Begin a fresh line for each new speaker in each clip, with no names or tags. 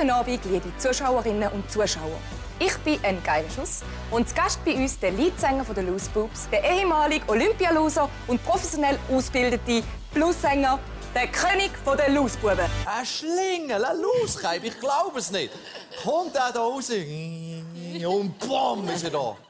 Guten Abend, liebe Zuschauerinnen und Zuschauer. Ich bin ein geiler Schuss und zu Gast bei uns der Leadsänger der Loose Boobs, der ehemalige Olympialoser und professionell ausgebildete Bluesänger, der König der Loose-Buben.
Ein Schlingel, ein Loosekeib, ich glaube es nicht. Kommt er da raus und BOM ist er da.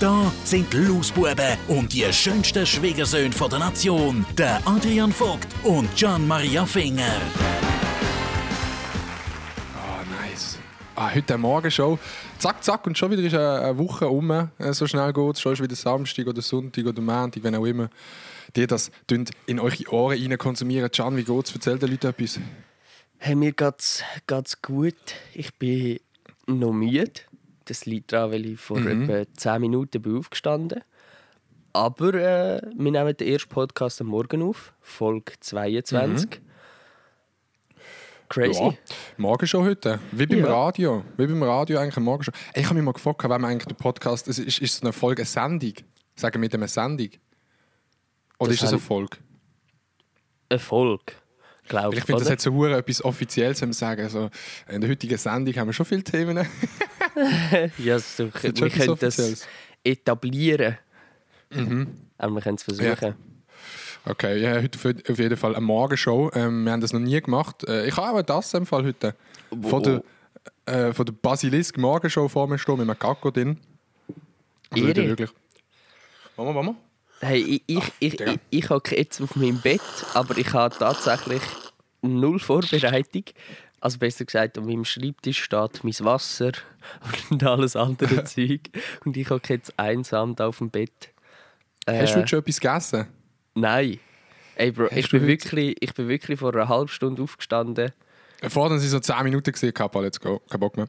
Da sind die Lausbuben und die schönsten Schwiegersöhne der Nation, der Adrian Vogt und Gian Maria Finger.
Ah, nice. Ah, heute Morgenshow. Zack, zack, und schon wieder ist eine, Woche um. Äh, So schnell geht es. Schon ist wieder Samstag oder Sonntag oder Montag, wenn auch immer. Die das in eure Ohren rein konsumieren. Can, wie geht's? Erzähl den Leuten etwas.
Hey, mir geht's, geht's gut. Ich bin noch müde. Das liegt daran, weil ich vor etwa 10 Minuten bin aufgestanden Aber äh, wir nehmen den ersten Podcast am Morgen auf, Folge 22. Crazy.
Ja, Morgenshow heute. Wie beim
Ja.
Radio. Wie beim Radio eigentlich eine Morgenshow. Ey, Ich habe mich mal gefragt, wenn man eigentlich den Podcast. Ist, ist, ist so eine Folge eine Sendung? Sagen wir mit einer Sendung? Oder
Das
ist das eine
haben-
Folge?
Glaube ich.
ich finde, das hat so hure etwas Offizielles zu sagen. Also, in der heutigen Sendung haben wir schon viele Themen.
ja, so, wir können das etablieren.
Mhm.
Aber wir können es versuchen.
Okay, ja, heute auf- jeden Fall eine Morgenshow. Ähm, wir haben das noch nie gemacht. Äh, ich habe auch das im Fall heute. Von der, äh, von der Basilisk Morgenshow vor mir stehen mit einem Kakao drin. Also
Ehre.
heute wirklich. Mama, Mama.
Hey, ich, ich, ich, ich, ich hocke jetzt auf meinem Bett, aber ich habe tatsächlich null Vorbereitung. Also besser gesagt, an meinem Schreibtisch steht mein Wasser und alles andere Zeug. Und ich hocke jetzt einsam da auf dem Bett. Äh,
Hast du heute schon etwas gegessen?
Nein. Ey, Bro,
Hast
ich bin,
heute-
wirklich, ich bin wirklich vor einer halben Stunde aufgestanden.
Vorhin sind so 10 Minuten gesehen, Kappa, let's go. Kein Bock mehr.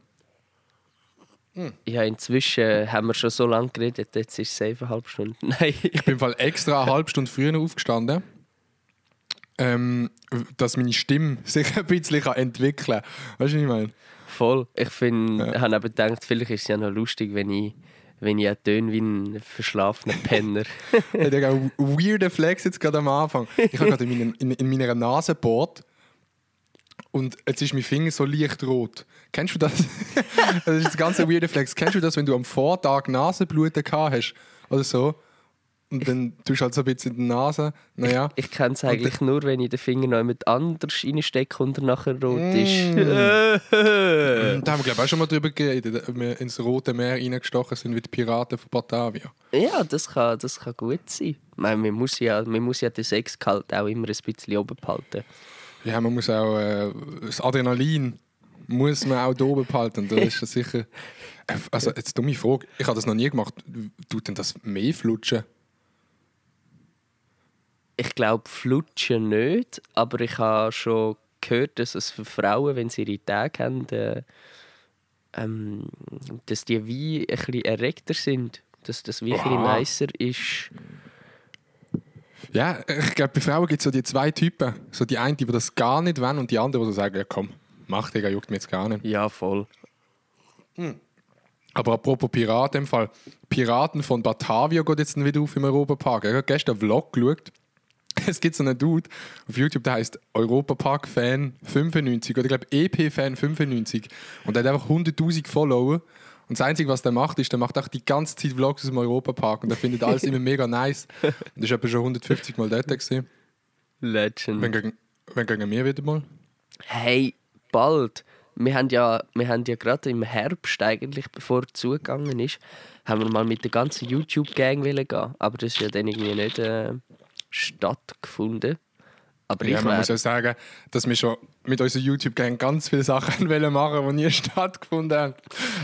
Ja, inzwischen haben wir schon so lange geredet, jetzt ist es eine halbe Stunde. Nein.
Ich bin im Fall extra eine halbe Stunde früher aufgestanden, ähm, dass meine Stimme sich ein bisschen entwickeln kann. Weißt du, was ich meine?
Voll. Ich finde,
Ja.
ich habe eben gedacht, vielleicht ist es ja noch lustig, wenn ich, wenn ich auch töne wie ein verschlafener Penner.
Hey, Digga, ein weirder Flex jetzt gerade am Anfang. Ich habe gerade in, meinen- in, in meiner Nase gebohrt und jetzt ist mein Finger so leicht rot. Kennst du das? das ist jetzt ganz ein weirder Flex. Kennst du das, wenn du am Vortag Nasenbluten gehabt hast oder so und dann tust du halt so ein bisschen in die Nase, naja.
Ich kenne es eigentlich nur, wenn ich den Finger noch jemand anders reinstecke und er nachher rot
Mm.
ist.
Da haben wir glaube ich auch schon mal drüber geredet, ob wir ins Rote Meer reingestochen sind wie die Piraten von Batavia.
ja, das kann, das kann gut sein. Ich meine, man, muss ja, man muss ja den Sexgehalt auch immer ein bisschen oben behalten.
Ja, man muss auch äh, das Adrenalin muss man auch da oben behalten. Da ist das sicher. Also jetzt dumme Frage. Ich habe das noch nie gemacht. Tut denn das mehr flutschen?
Ich glaube, flutschen nicht, aber ich habe schon gehört, dass es für Frauen, wenn sie ihre Tage haben, äh, ähm, dass die wie ein bisschen erregter sind. Dass das wie ein bisschen nicer ist.
Ja, ich glaube, bei Frauen gibt es so die zwei Typen. So die eine, die das gar nicht wollen und die andere, die so sagen, ja komm, mach Digga, juckt mir jetzt gar nicht.
Ja, voll.
Aber apropos Piraten im Fall. Piraten von Batavia geht jetzt wieder auf im Europapark. Ich habe gestern einen Vlog geschaut. Es gibt so einen Dude auf YouTube, der heißt Europapark-Fan 95 oder ich glaube EP-Fan 95. Und der hat einfach 100.000 Follower. Und das Einzige, was der macht, ist, der macht auch die ganze Zeit Vlogs aus dem Europapark und der findet alles immer mega nice. Und ist etwa schon 150 Mal dort. Gewesen.
Legend.
Wenn gegen, wenn gegen mir wieder mal.
Hey, bald. Wir haben ja, wir haben ja gerade im Herbst, eigentlich, bevor es zugegangen ist, haben wir mal mit der ganzen YouTube-Gang gehen. Aber das ist ja dann irgendwie nicht äh, stattgefunden. Aber
Ja,
ich
man muss ja sagen, dass wir schon mit unserer YouTube-Gang ganz viele Sachen wollen machen, die nie stattgefunden haben.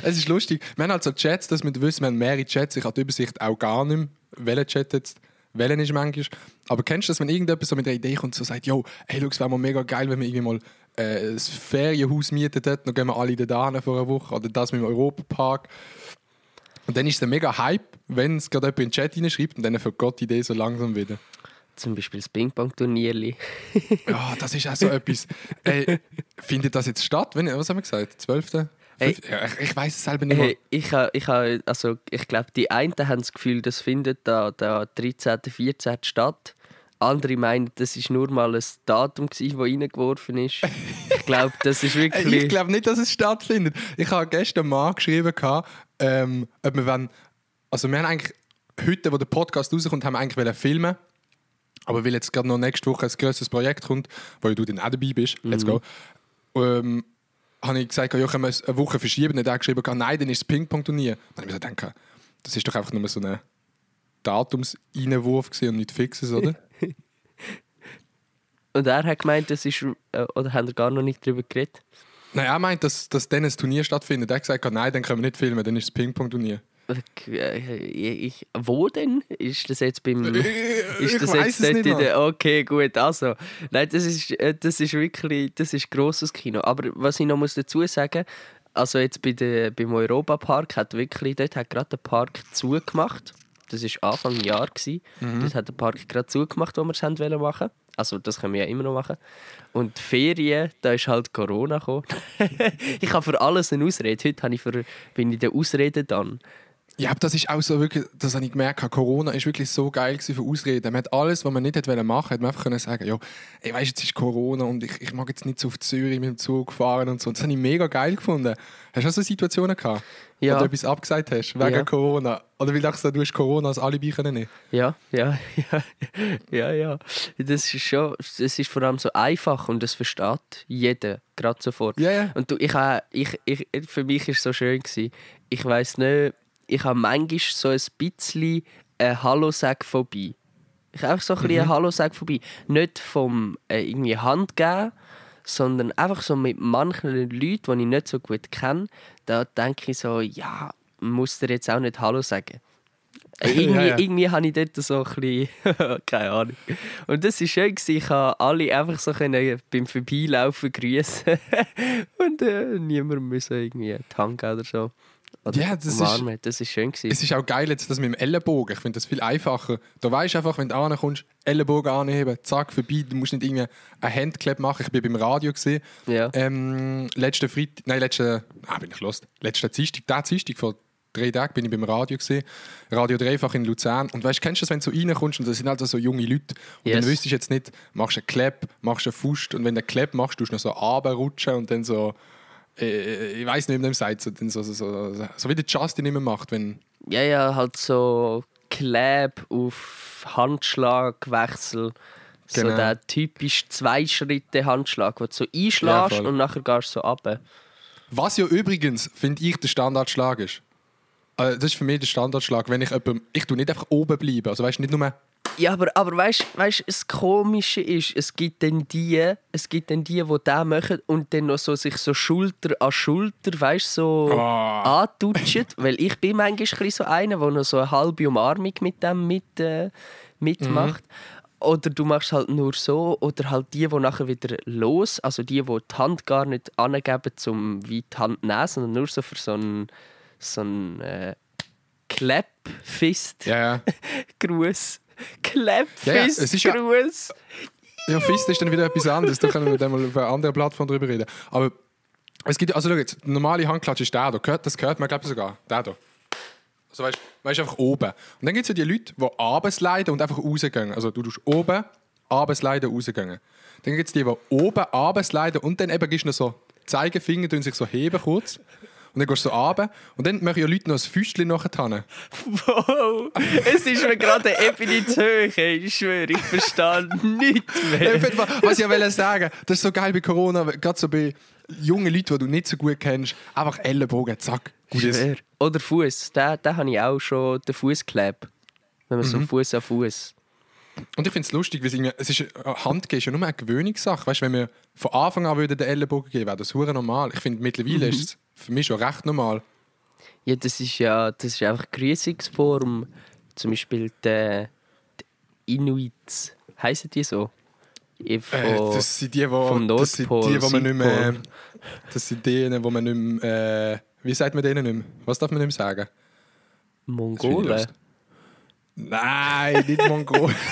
Es ist lustig. Wir haben halt so Chats, dass wir wissen, wir haben mehrere Chats. Ich habe die Übersicht auch gar nicht mehr, welcher Chat jetzt welchen ist manchmal. Aber kennst du das, wenn irgendjemand so mit einer Idee kommt und so sagt, yo, hey, schau, es wäre mal mega geil, wenn wir irgendwie mal äh, ein Ferienhaus mieten dort, dann gehen wir alle da hin vor einer Woche. Oder das mit dem Europapark. Und dann ist es ein mega Hype, wenn es gerade jemand in den Chat hineinschreibt und dann vergeht die Idee so langsam wieder.
Zum Beispiel das Ping-Pong-Turnierli.
Ja, das ist auch so etwas. Ey, findet das jetzt statt? Wenn, was haben wir gesagt? 12.?
Ey.
Ja, ich, ich weiß es selber nicht mehr.
Hey, ich ha, ich ha, also ich glaube, die einen haben das Gefühl, das findet da, da 13., 14. statt. Andere meinen, das ist nur mal ein Datum, das reingeworfen ist. Ich glaube, das ist
Ey,
wirklich.
Ich glaube nicht, dass es stattfindet. Ich habe gestern mal geschrieben, ähm, ob wir wollen, also wir haben eigentlich heute, wo der Podcast rauskommt, haben wir eigentlich filmen. Aber weil jetzt gerade noch nächste Woche ein grosses Projekt kommt, wo du dann auch dabei bist, let's go, ähm, habe ich gesagt, ja, können wir es eine Woche verschieben. Und er geschrieben, nein, dann ist das Ping-Pong-Turnier. Dann habe ich mir gedacht, das ist doch einfach nur so ein Datumseinwurf und nicht fixes, oder?
Und er hat gemeint, das ist. äh, Oder haben wir gar noch nicht darüber geredet?
Nein, er meint, dass, dass dann ein Turnier stattfindet. Er hat gesagt, nein, dann können wir nicht filmen, dann ist das Ping-Pong-Turnier.
Äh, Ich, wo denn? Ist das jetzt beim. Ist das jetzt
nicht
in der. Okay, gut, also. Nein, das ist, äh, das ist wirklich. Das ist grosses Kino. Aber was ich noch muss dazu sagen also jetzt bei der, beim Europapark hat wirklich. Dort hat gerade der Park zugemacht. Das war Anfang Jahr. Gewesen.
Mhm.
Dort hat der Park gerade zugemacht, wo wir es machen Also, das können wir ja immer noch machen. Und die Ferien, da ist halt Corona gekommen. ich habe für alles eine Ausrede. Heute habe ich für, bin ich der Ausrede dann.
Ja, aber das ist auch so wirklich, das habe ich gemerkt, Corona ist wirklich so geil für Ausreden. Man hat alles, was man nicht hätte machen wollen, hat man einfach können sagen, ja, ey, weißt, jetzt ist Corona und ich, ich mag jetzt nicht so auf Zürich mit dem Zug fahren und so. Und das habe ich mega geil gefunden. Hast du auch so Situationen gehabt,
Ja.
wo du etwas abgesagt hast, wegen
Ja.
Corona? Oder weil du dachtest, du hast Corona als Alibi können nehmen?
Ja, ja, ja, ja, ja. Das ist schon, es ist vor allem so einfach und das versteht jeder gerade sofort.
Ja, ja.
Und du, ich, ich, ich, für mich war es so schön gewesen. Ich weiß nicht, ich habe manchmal so ein bisschen eine Hallo-Sag vorbei. Ich habe einfach so ein bisschen
Mhm.
eine Hallo-Sag vorbei. Nicht vom äh, irgendwie Hand geben, sondern einfach so mit manchen Leuten, die ich nicht so gut kenne. Da denke ich so, ja, muss dir jetzt auch nicht Hallo sagen. Äh, Irgendwie,
Ja, ja.
irgendwie habe ich dort so ein bisschen, keine Ahnung. Und das war schön, gewesen. ich konnte alle einfach so können beim Vorbeilaufen grüßen und äh, niemand müssen irgendwie die Hand geben oder so.
Ja, das ist-
umarmen. das ist schön. Gewesen.
Es ist auch geil jetzt das mit dem Ellenbogen. Ich finde das viel einfacher. Du weißt einfach, wenn du ankommst, Ellenbogen anheben, zack, vorbei. Du musst nicht irgendwie ein Handclap machen. Ich bin beim Radio gesehen.
Ja.
Ähm, letzten Freitag, nein, letzten, ah, bin ich lost. Letzten Dienstag, der Dienstag vor drei Tagen bin ich beim Radio gesehen. Radio Dreifach in Luzern. Und weißt, kennst du das, wenn du so reinkommst und das sind also so junge Leute und
Yes.
dann wüsstest du jetzt nicht, machst du einen Clap, machst du einen Fust und wenn du einen Clap machst, tust du noch so runterrutschen und dann so ich weiß nicht, man dem sagt, so, so, so, so, so wie der Justin immer macht, wenn
Ja, ja, halt so Kleb auf Handschlagwechsel. So
Genau.
der typisch zwei Schritte Handschlag, wo du so
Ja,
einschlägst
voll.
und nachher gehst du so runter.
Was ja übrigens, finde ich, der Standardschlag ist. Äh, das ist für mich der Standardschlag. Wenn ich jemandem, ich tue nicht einfach oben bleiben. Also weißt du, nicht nur.
Ja, aber, aber weißt du, das Komische ist, es gibt dann die, es gibt dann die, die das machen und dann noch so sich so Schulter an Schulter, weißt so
Ah.
antutschen. Weil ich bin manchmal so einer, der noch so eine halbe Umarmung mit dem mit, äh, mitmacht. Oder du machst halt nur so, oder halt die, die nachher wieder los, also die, die die Hand gar nicht angeben, um wie die Hand zu nehmen, sondern nur so für so einen, so einen äh, Clap-Fist.
Ja, ja.
Gruß.
Ja, ja, es ist ja- Fist ist dann wieder etwas anderes. Da können wir dann mal auf einer anderen Plattform drüber reden. Aber es gibt, also schau jetzt, normale Handklatsch ist der da. Gehört, das gehört man, glaube ich, sogar. Der da. Also weißt du, einfach oben. Und dann gibt es ja die Leute, die abends leiden und einfach rausgehen. Also du tust oben, abends leiden, rausgehen. Dann gibt es die, die oben, abends leiden und dann eben gibst du noch so Zeigefinger, tun sich so heben kurz. Und dann gehst du so runter. Und dann machen ja Leute noch ein Füßchen nachher.
Wow, es ist mir gerade eine zu hoch. ey. Ich schwöre, ich verstehe nichts
Ja,
mehr.
Fall, Was ich ja sagen, das ist so geil bei Corona, gerade so bei jungen Leuten, die du nicht so gut kennst, einfach Ellenbogen, zack, gut ist.
Schwör. Oder Fuß, da, da habe ich auch schon den Fußkleb. Wenn man so Fuß an Fuß.
Und ich finde es lustig, weil es, ist, Handgeben ist ja nur eine Gewöhnungssache. Weißt, wenn wir von Anfang an würden den Ellenbogen geben, wäre das hure normal. Ich finde, mittlerweile ist es für mich schon recht normal.
Ja, das ist ja das ist einfach Grüßungsform. Zum Beispiel die, die Inuits. Heißen die so? Von,
Äh, das sind die, wo, das sind die, wo man nicht mehr. Das sind die, wo man nicht mehr. Äh, wie sagt man denen nicht mehr? Was darf man nicht mehr sagen?
Mongolen.
Nein, nicht Mongolen.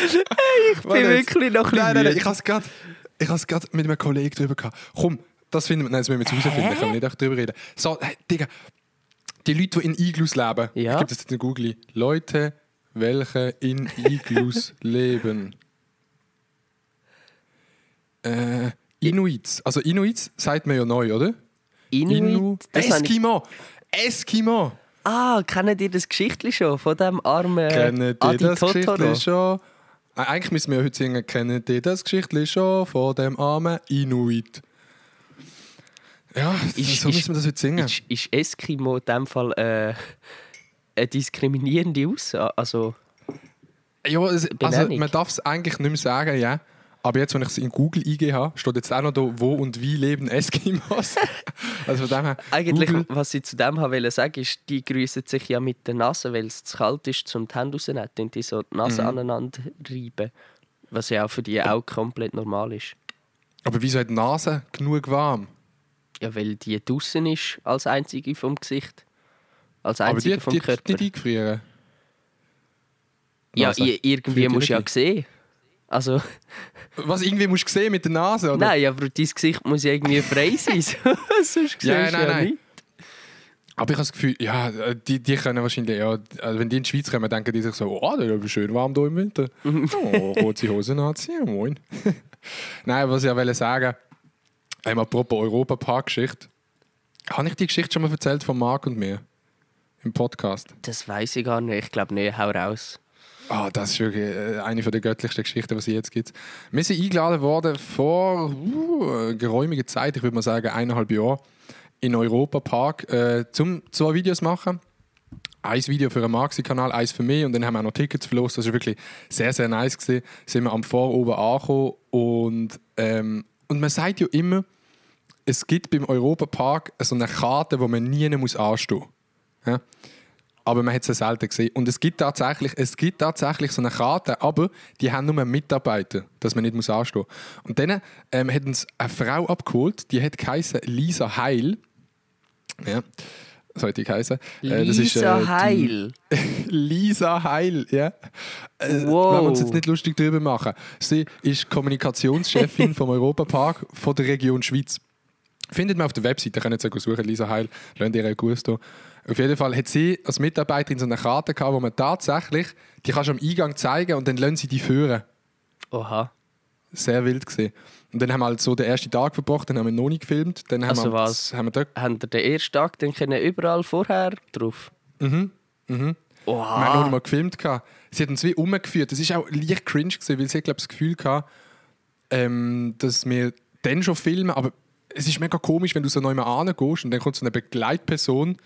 Ich bin wirklich noch ein bisschen
Nein, nein, nein, ich habe es gerade ich mit einem Kollegen drüber gehabt. Komm, das finden wir, nein, das müssen wir jetzt herausfinden, können wir nicht echt drüber reden. So, hey, Digga, die Leute, die in Iglus leben,
Ja.
ich gebe das jetzt in Google, Leute, welche in Iglus leben. Äh, Inuits. Also Inuits sagt man ja neu, oder?
Inuit, ich-
Eskimo. Eskimo.
Ah, kennt ihr das Geschichtli schon von dem armen
Kennen die
Adi
das
Totoro?
Geschichtli schon? Äh, Eigentlich müssen wir heute singen, kennen die das Geschichtli schon von dem armen Inuit? Ja,
Ist-
so
ist-
müssen wir das heute singen.
Ist, ist Eskimo in dem Fall äh, eine diskriminierende Aussage? Also,
ja, es, also, man darf es eigentlich nicht mehr sagen, ja. Aber jetzt, wenn ich es in Google eingegeben habe, steht jetzt auch noch da, wo und wie leben Eskimos. also von dem her,
eigentlich,
Google,
was ich zu dem wollte sagen, ist, die grüßen sich ja mit der Nase, weil es zu kalt ist, zum die Hände rauszunehmen, und die so die Nase
Mhm.
aneinander reiben. Was ja auch für die auch komplett normal ist.
aber wieso hat die Nase genug warm?
Ja, weil die draußen ist als einzige vom Gesicht. Als
Aber
einzige
die,
vom
die,
Körper.
die, die eingefrieren.
ja, irgendwie
die
musst du ja sehen. Also,
Was irgendwie musst du sehen mit der Nase, oder?
nein, aber dein Gesicht muss ja irgendwie frei sein. Sonst
Ja, nein,
ja
nein.
nicht.
Aber ich habe das Gefühl, ja, die, die können wahrscheinlich, ja, also wenn die in die Schweiz kommen, denken die sich so, oh, das ist schön warm hier im Winter. Oh, rote Hosen anziehen, moin. Nein, was ich ja wollte sagen, ähm, apropos Europapark-Geschichte, habe ich die Geschichte schon mal erzählt von Marc und mir im Podcast?
Das weiß ich gar nicht. Ich glaube nicht. Hau raus.
Ah, das ist wirklich äh, eine der göttlichsten Geschichten, die es jetzt gibt. Wir sind eingeladen worden vor uh, geräumiger Zeit, ich würde mal sagen eineinhalb Jahren, in Europa Park, äh, zum zwei Videos machen. Ein Video für einen Maxi-Kanal, eins für mich und dann haben wir auch noch Tickets verlost. Das war wirklich sehr, sehr nice. Gewesen. Sind wir am Vor oben angekommen und, ähm, und man sagt ja immer, es gibt beim Europa Park so eine Karte, wo man nie anstehen muss. Ja? Aber man hat es selten gesehen. Und es gibt, tatsächlich, es gibt tatsächlich so eine Karte, aber die haben nur Mitarbeiter, dass man nicht muss anstehen muss. Und dann ähm, hat uns eine Frau abgeholt, die hat geheißen Lisa Heil. Ja, so hat die geheißen. Äh, das ist,
Lisa
äh,
Heil.
Lisa Heil, ja. Äh,
Wow.
Wenn wir uns jetzt nicht lustig drüber machen. Sie ist Kommunikationschefin vom Europapark von der Region Schweiz. Findet man auf der Webseite, könnt ihr jetzt suchen, Lisa Heil, lernt ihr gut da. Auf jeden Fall hat sie als Mitarbeiterin so eine Karte gehabt, wo man tatsächlich, die kannst du am Eingang zeigen und dann lassen sie die führen.
Oha.
Sehr wild gesehen. Und dann haben wir halt so den ersten Tag verbracht, dann haben wir noch nicht gefilmt. Dann haben
Also
wir,
was?
Haben wir dort,
Haben ihr den ersten Tag dann können überall vorher drauf?
Mhm, wir
Oha.
haben noch nicht mal gefilmt. gehabt. Sie hat uns wie umgeführt. Das war auch leicht cringe, gewesen, weil sie, glaube das Gefühl hatte, ähm, dass wir dann schon filmen, aber es ist mega komisch, wenn du so neu mal gehst und dann kommt so eine Begleitperson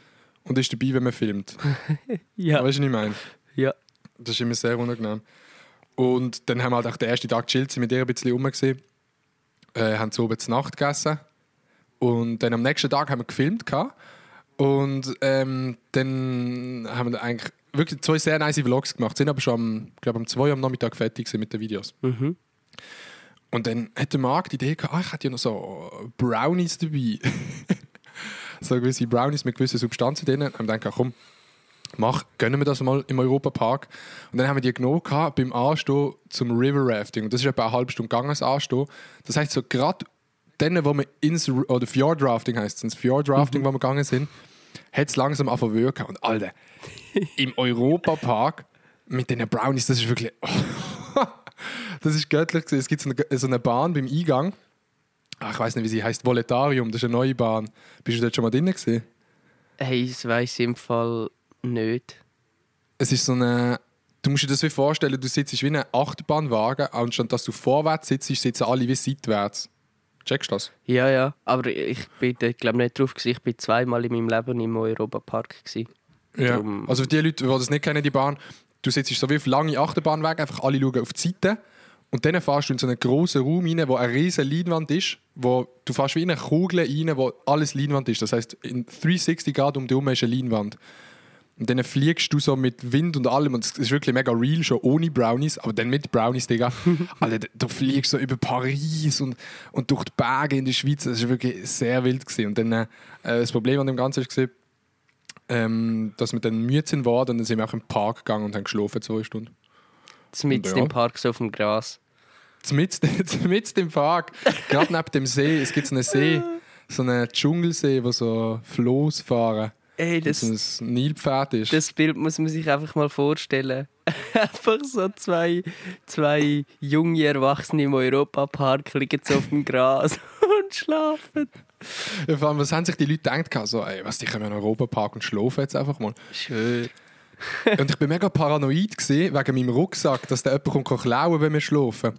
und ist dabei, wenn man filmt.
Ja.
Weißt du, was ich meine?
ja.
Das ist immer sehr unangenehm. Und dann haben wir halt auch den ersten Tag gechillt, sind mit ihr ein bisschen rum gesehen, äh, haben zu oben zur Nacht gegessen und dann am nächsten Tag haben wir gefilmt gehabt. und ähm, dann haben wir eigentlich wirklich zwei sehr nice Vlogs gemacht, sind aber schon am, um zwei Uhr am Nachmittag fertig mit den Videos.
Mhm.
Und dann hat der Marc die Idee gehabt, ah, ich hätte ja noch so Brownies dabei. so gewisse Brownies mit gewissen Substanzen drin. Und haben wir gedacht, komm, mach, gönnen wir das mal im Europapark. Und dann haben wir die genommen gehabt, beim Anstehen zum River Rafting. Und das ist etwa eine halbe Stunde gegangen, das Anstehen. Das heisst, so gerade dann, wo wir ins, oder Fjord Rafting heisst es, ins Fjord Rafting, wo wir gegangen sind, hat es langsam angefangen wirken. Und Alter, im Europapark mit den Brownies, das ist wirklich... das ist göttlich. Es gibt so eine, so eine Bahn beim Eingang. Ach, ich weiß nicht, wie sie heißt. Voletarium, das ist eine neue Bahn. Bist du dort schon mal drin gewesen?
Hey, das weiss ich im Fall nicht.
Es ist so eine. Du musst dir das wie vorstellen, du sitzt wie in einem Achterbahnwagen, anstatt dass du vorwärts sitzt, sitzen alle wie seitwärts. Checkst du das?
Ja, ja. Aber ich bin da, glaube nicht drauf. Gewesen. Ich bin zweimal in meinem Leben im Europapark. Gewesen.
Ja. Also für die Leute, die das nicht kennen, die Bahn, du sitzt so wie auf lange Achterbahnwege, einfach alle schauen auf die Seite und dann fährst du in so einen grossen Raum rein, wo eine riesige Leinwand ist, wo du fährst wie in eine Kugel rein, wo alles Leinwand ist. Das heißt, in 360 Grad um dich herum ist eine Leinwand. Und dann fliegst du so mit Wind und allem und es ist wirklich mega real, schon ohne Brownies, aber dann mit Brownies, Digga. Alter, du- du fliegst so über Paris und, und durch die Berge in der Schweiz. Das war wirklich sehr wild. Gewesen. Und dann, äh, das Problem an dem Ganzen war, ähm, dass wir dann müde sind und dann sind wir auch im Park gegangen und haben geschlafen zwei Stunden.
Mit
Ja.
im Park so auf dem Gras.
Mitten im Park, gerade neben dem See, es gibt so einen See, so einen Dschungelsee, wo so Floß fahren.
Ey,
Das
das,
so ein Nilpferd ist.
das Bild muss man sich einfach mal vorstellen. einfach so zwei, zwei junge Erwachsene im Europapark liegen so auf dem Gras und schlafen.
Ja, vor allem, was haben sich die Leute gedacht? So, ey, was, die kommen in den Europapark und schlafen jetzt einfach mal.
Schön.
Und ich bin mega paranoid gewesen, wegen meinem Rucksack, dass der jemand kommt klauen wenn wir schlafen.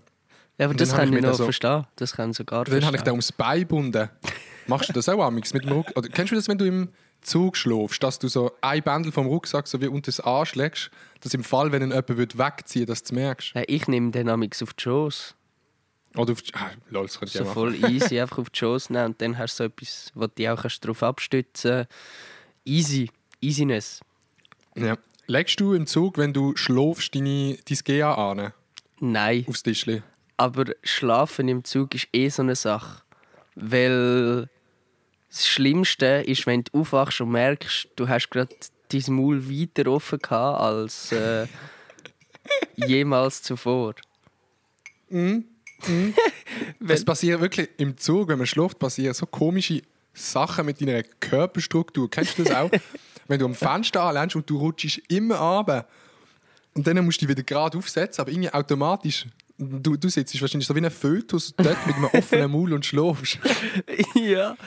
Ja, aber das kann
ich
ich
mir
noch
so-
verstehen. Das kann ich sogar
Dann habe ich den ums Bein gebunden. Machst du das auch amix mit dem Rucksack? Oder kennst du das, wenn du im Zug schläfst, dass du so ein Bändel vom Rucksack so wie unter das anschlägst, dass im Fall, wenn ihn jemand wegziehen würde, dass du es merkst?
Nein, ich nehme den amix auf die Schoss.
Oder auf die... Ah, lol, das könnte ich
So
auch machen.
voll easy, einfach auf die Schoss nehmen und dann hast du so etwas, wo du dich auch kannst darauf abstützen Easy. Easiness.
Ja. Legst du im Zug, wenn du schläfst, deine, dein GA an,
Nein.
aufs Tischli?
Aber Schlafen im Zug ist eh so eine Sache. Weil das Schlimmste ist, wenn du aufwachst und merkst, du hast gerade dein Maul weiter offen gehabt als äh, jemals zuvor.
Es passiert wirklich im Zug, wenn man schläft, passieren so komische Sachen mit deiner Körperstruktur. Kennst du das auch? wenn du am Fenster anlernst und du rutschst immer runter und dann musst du dich wieder gerade aufsetzen, aber irgendwie automatisch. Du, du sitzt wahrscheinlich so wie ein Fötus dort mit einem offenen Maul und schläfst.
ja.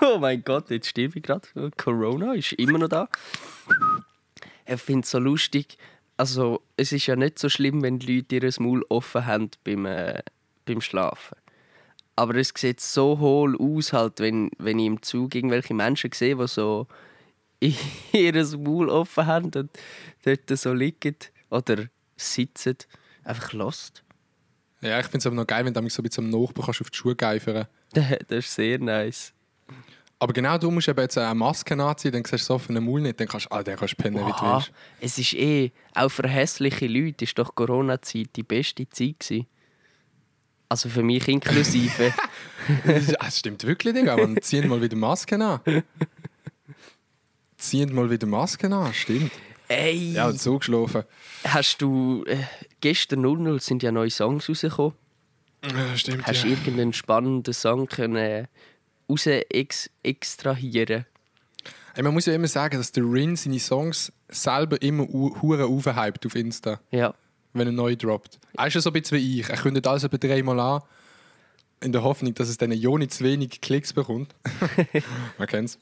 Oh mein Gott, jetzt stirb ich gerade. Corona ist immer noch da. Ich finde es so lustig. Also, es ist ja nicht so schlimm, wenn die Leute ihr Maul offen haben beim, äh, beim Schlafen. Aber es sieht so hohl aus, halt, wenn, wenn ich im Zug irgendwelche Menschen sehe, die so ihr Maul offen haben und dort so liegen oder sitzen. Einfach lost.
Ja, ich finde es aber noch geil, wenn du so ein bisschen am Nachbar kannst auf die Schuhe geifern
Das ist sehr nice.
Aber genau du musst eben jetzt eine Maske anziehen, dann siehst du so auf einen Maul nicht, dann kannst, ah, dann kannst du pennen, wie du willst.
es ist eh, auch für hässliche Leute ist doch Corona-Zeit die beste Zeit gewesen. Also für mich inklusive.
Das stimmt wirklich, Digga. Man ziehen mal wieder Masken an. Ziehen mal wieder Masken an, stimmt.
Ey,
Ja, und so geschlafen.
hast du äh, gestern 00 sind ja neue Songs rausgekommen.
Ja, stimmt,
Hast du
ja.
irgendeinen spannenden Song können äh, raus ex extrahieren?
Hey, man muss ja immer sagen, dass der Rin seine Songs selber immer hure aufhypt auf Insta,
Ja.
wenn er neu droppt. Er ist ja so ein bisschen wie ich. Er kündigt alles etwa dreimal an, in der Hoffnung, dass es dann ja nicht zu wenig Klicks bekommt. man kennt's.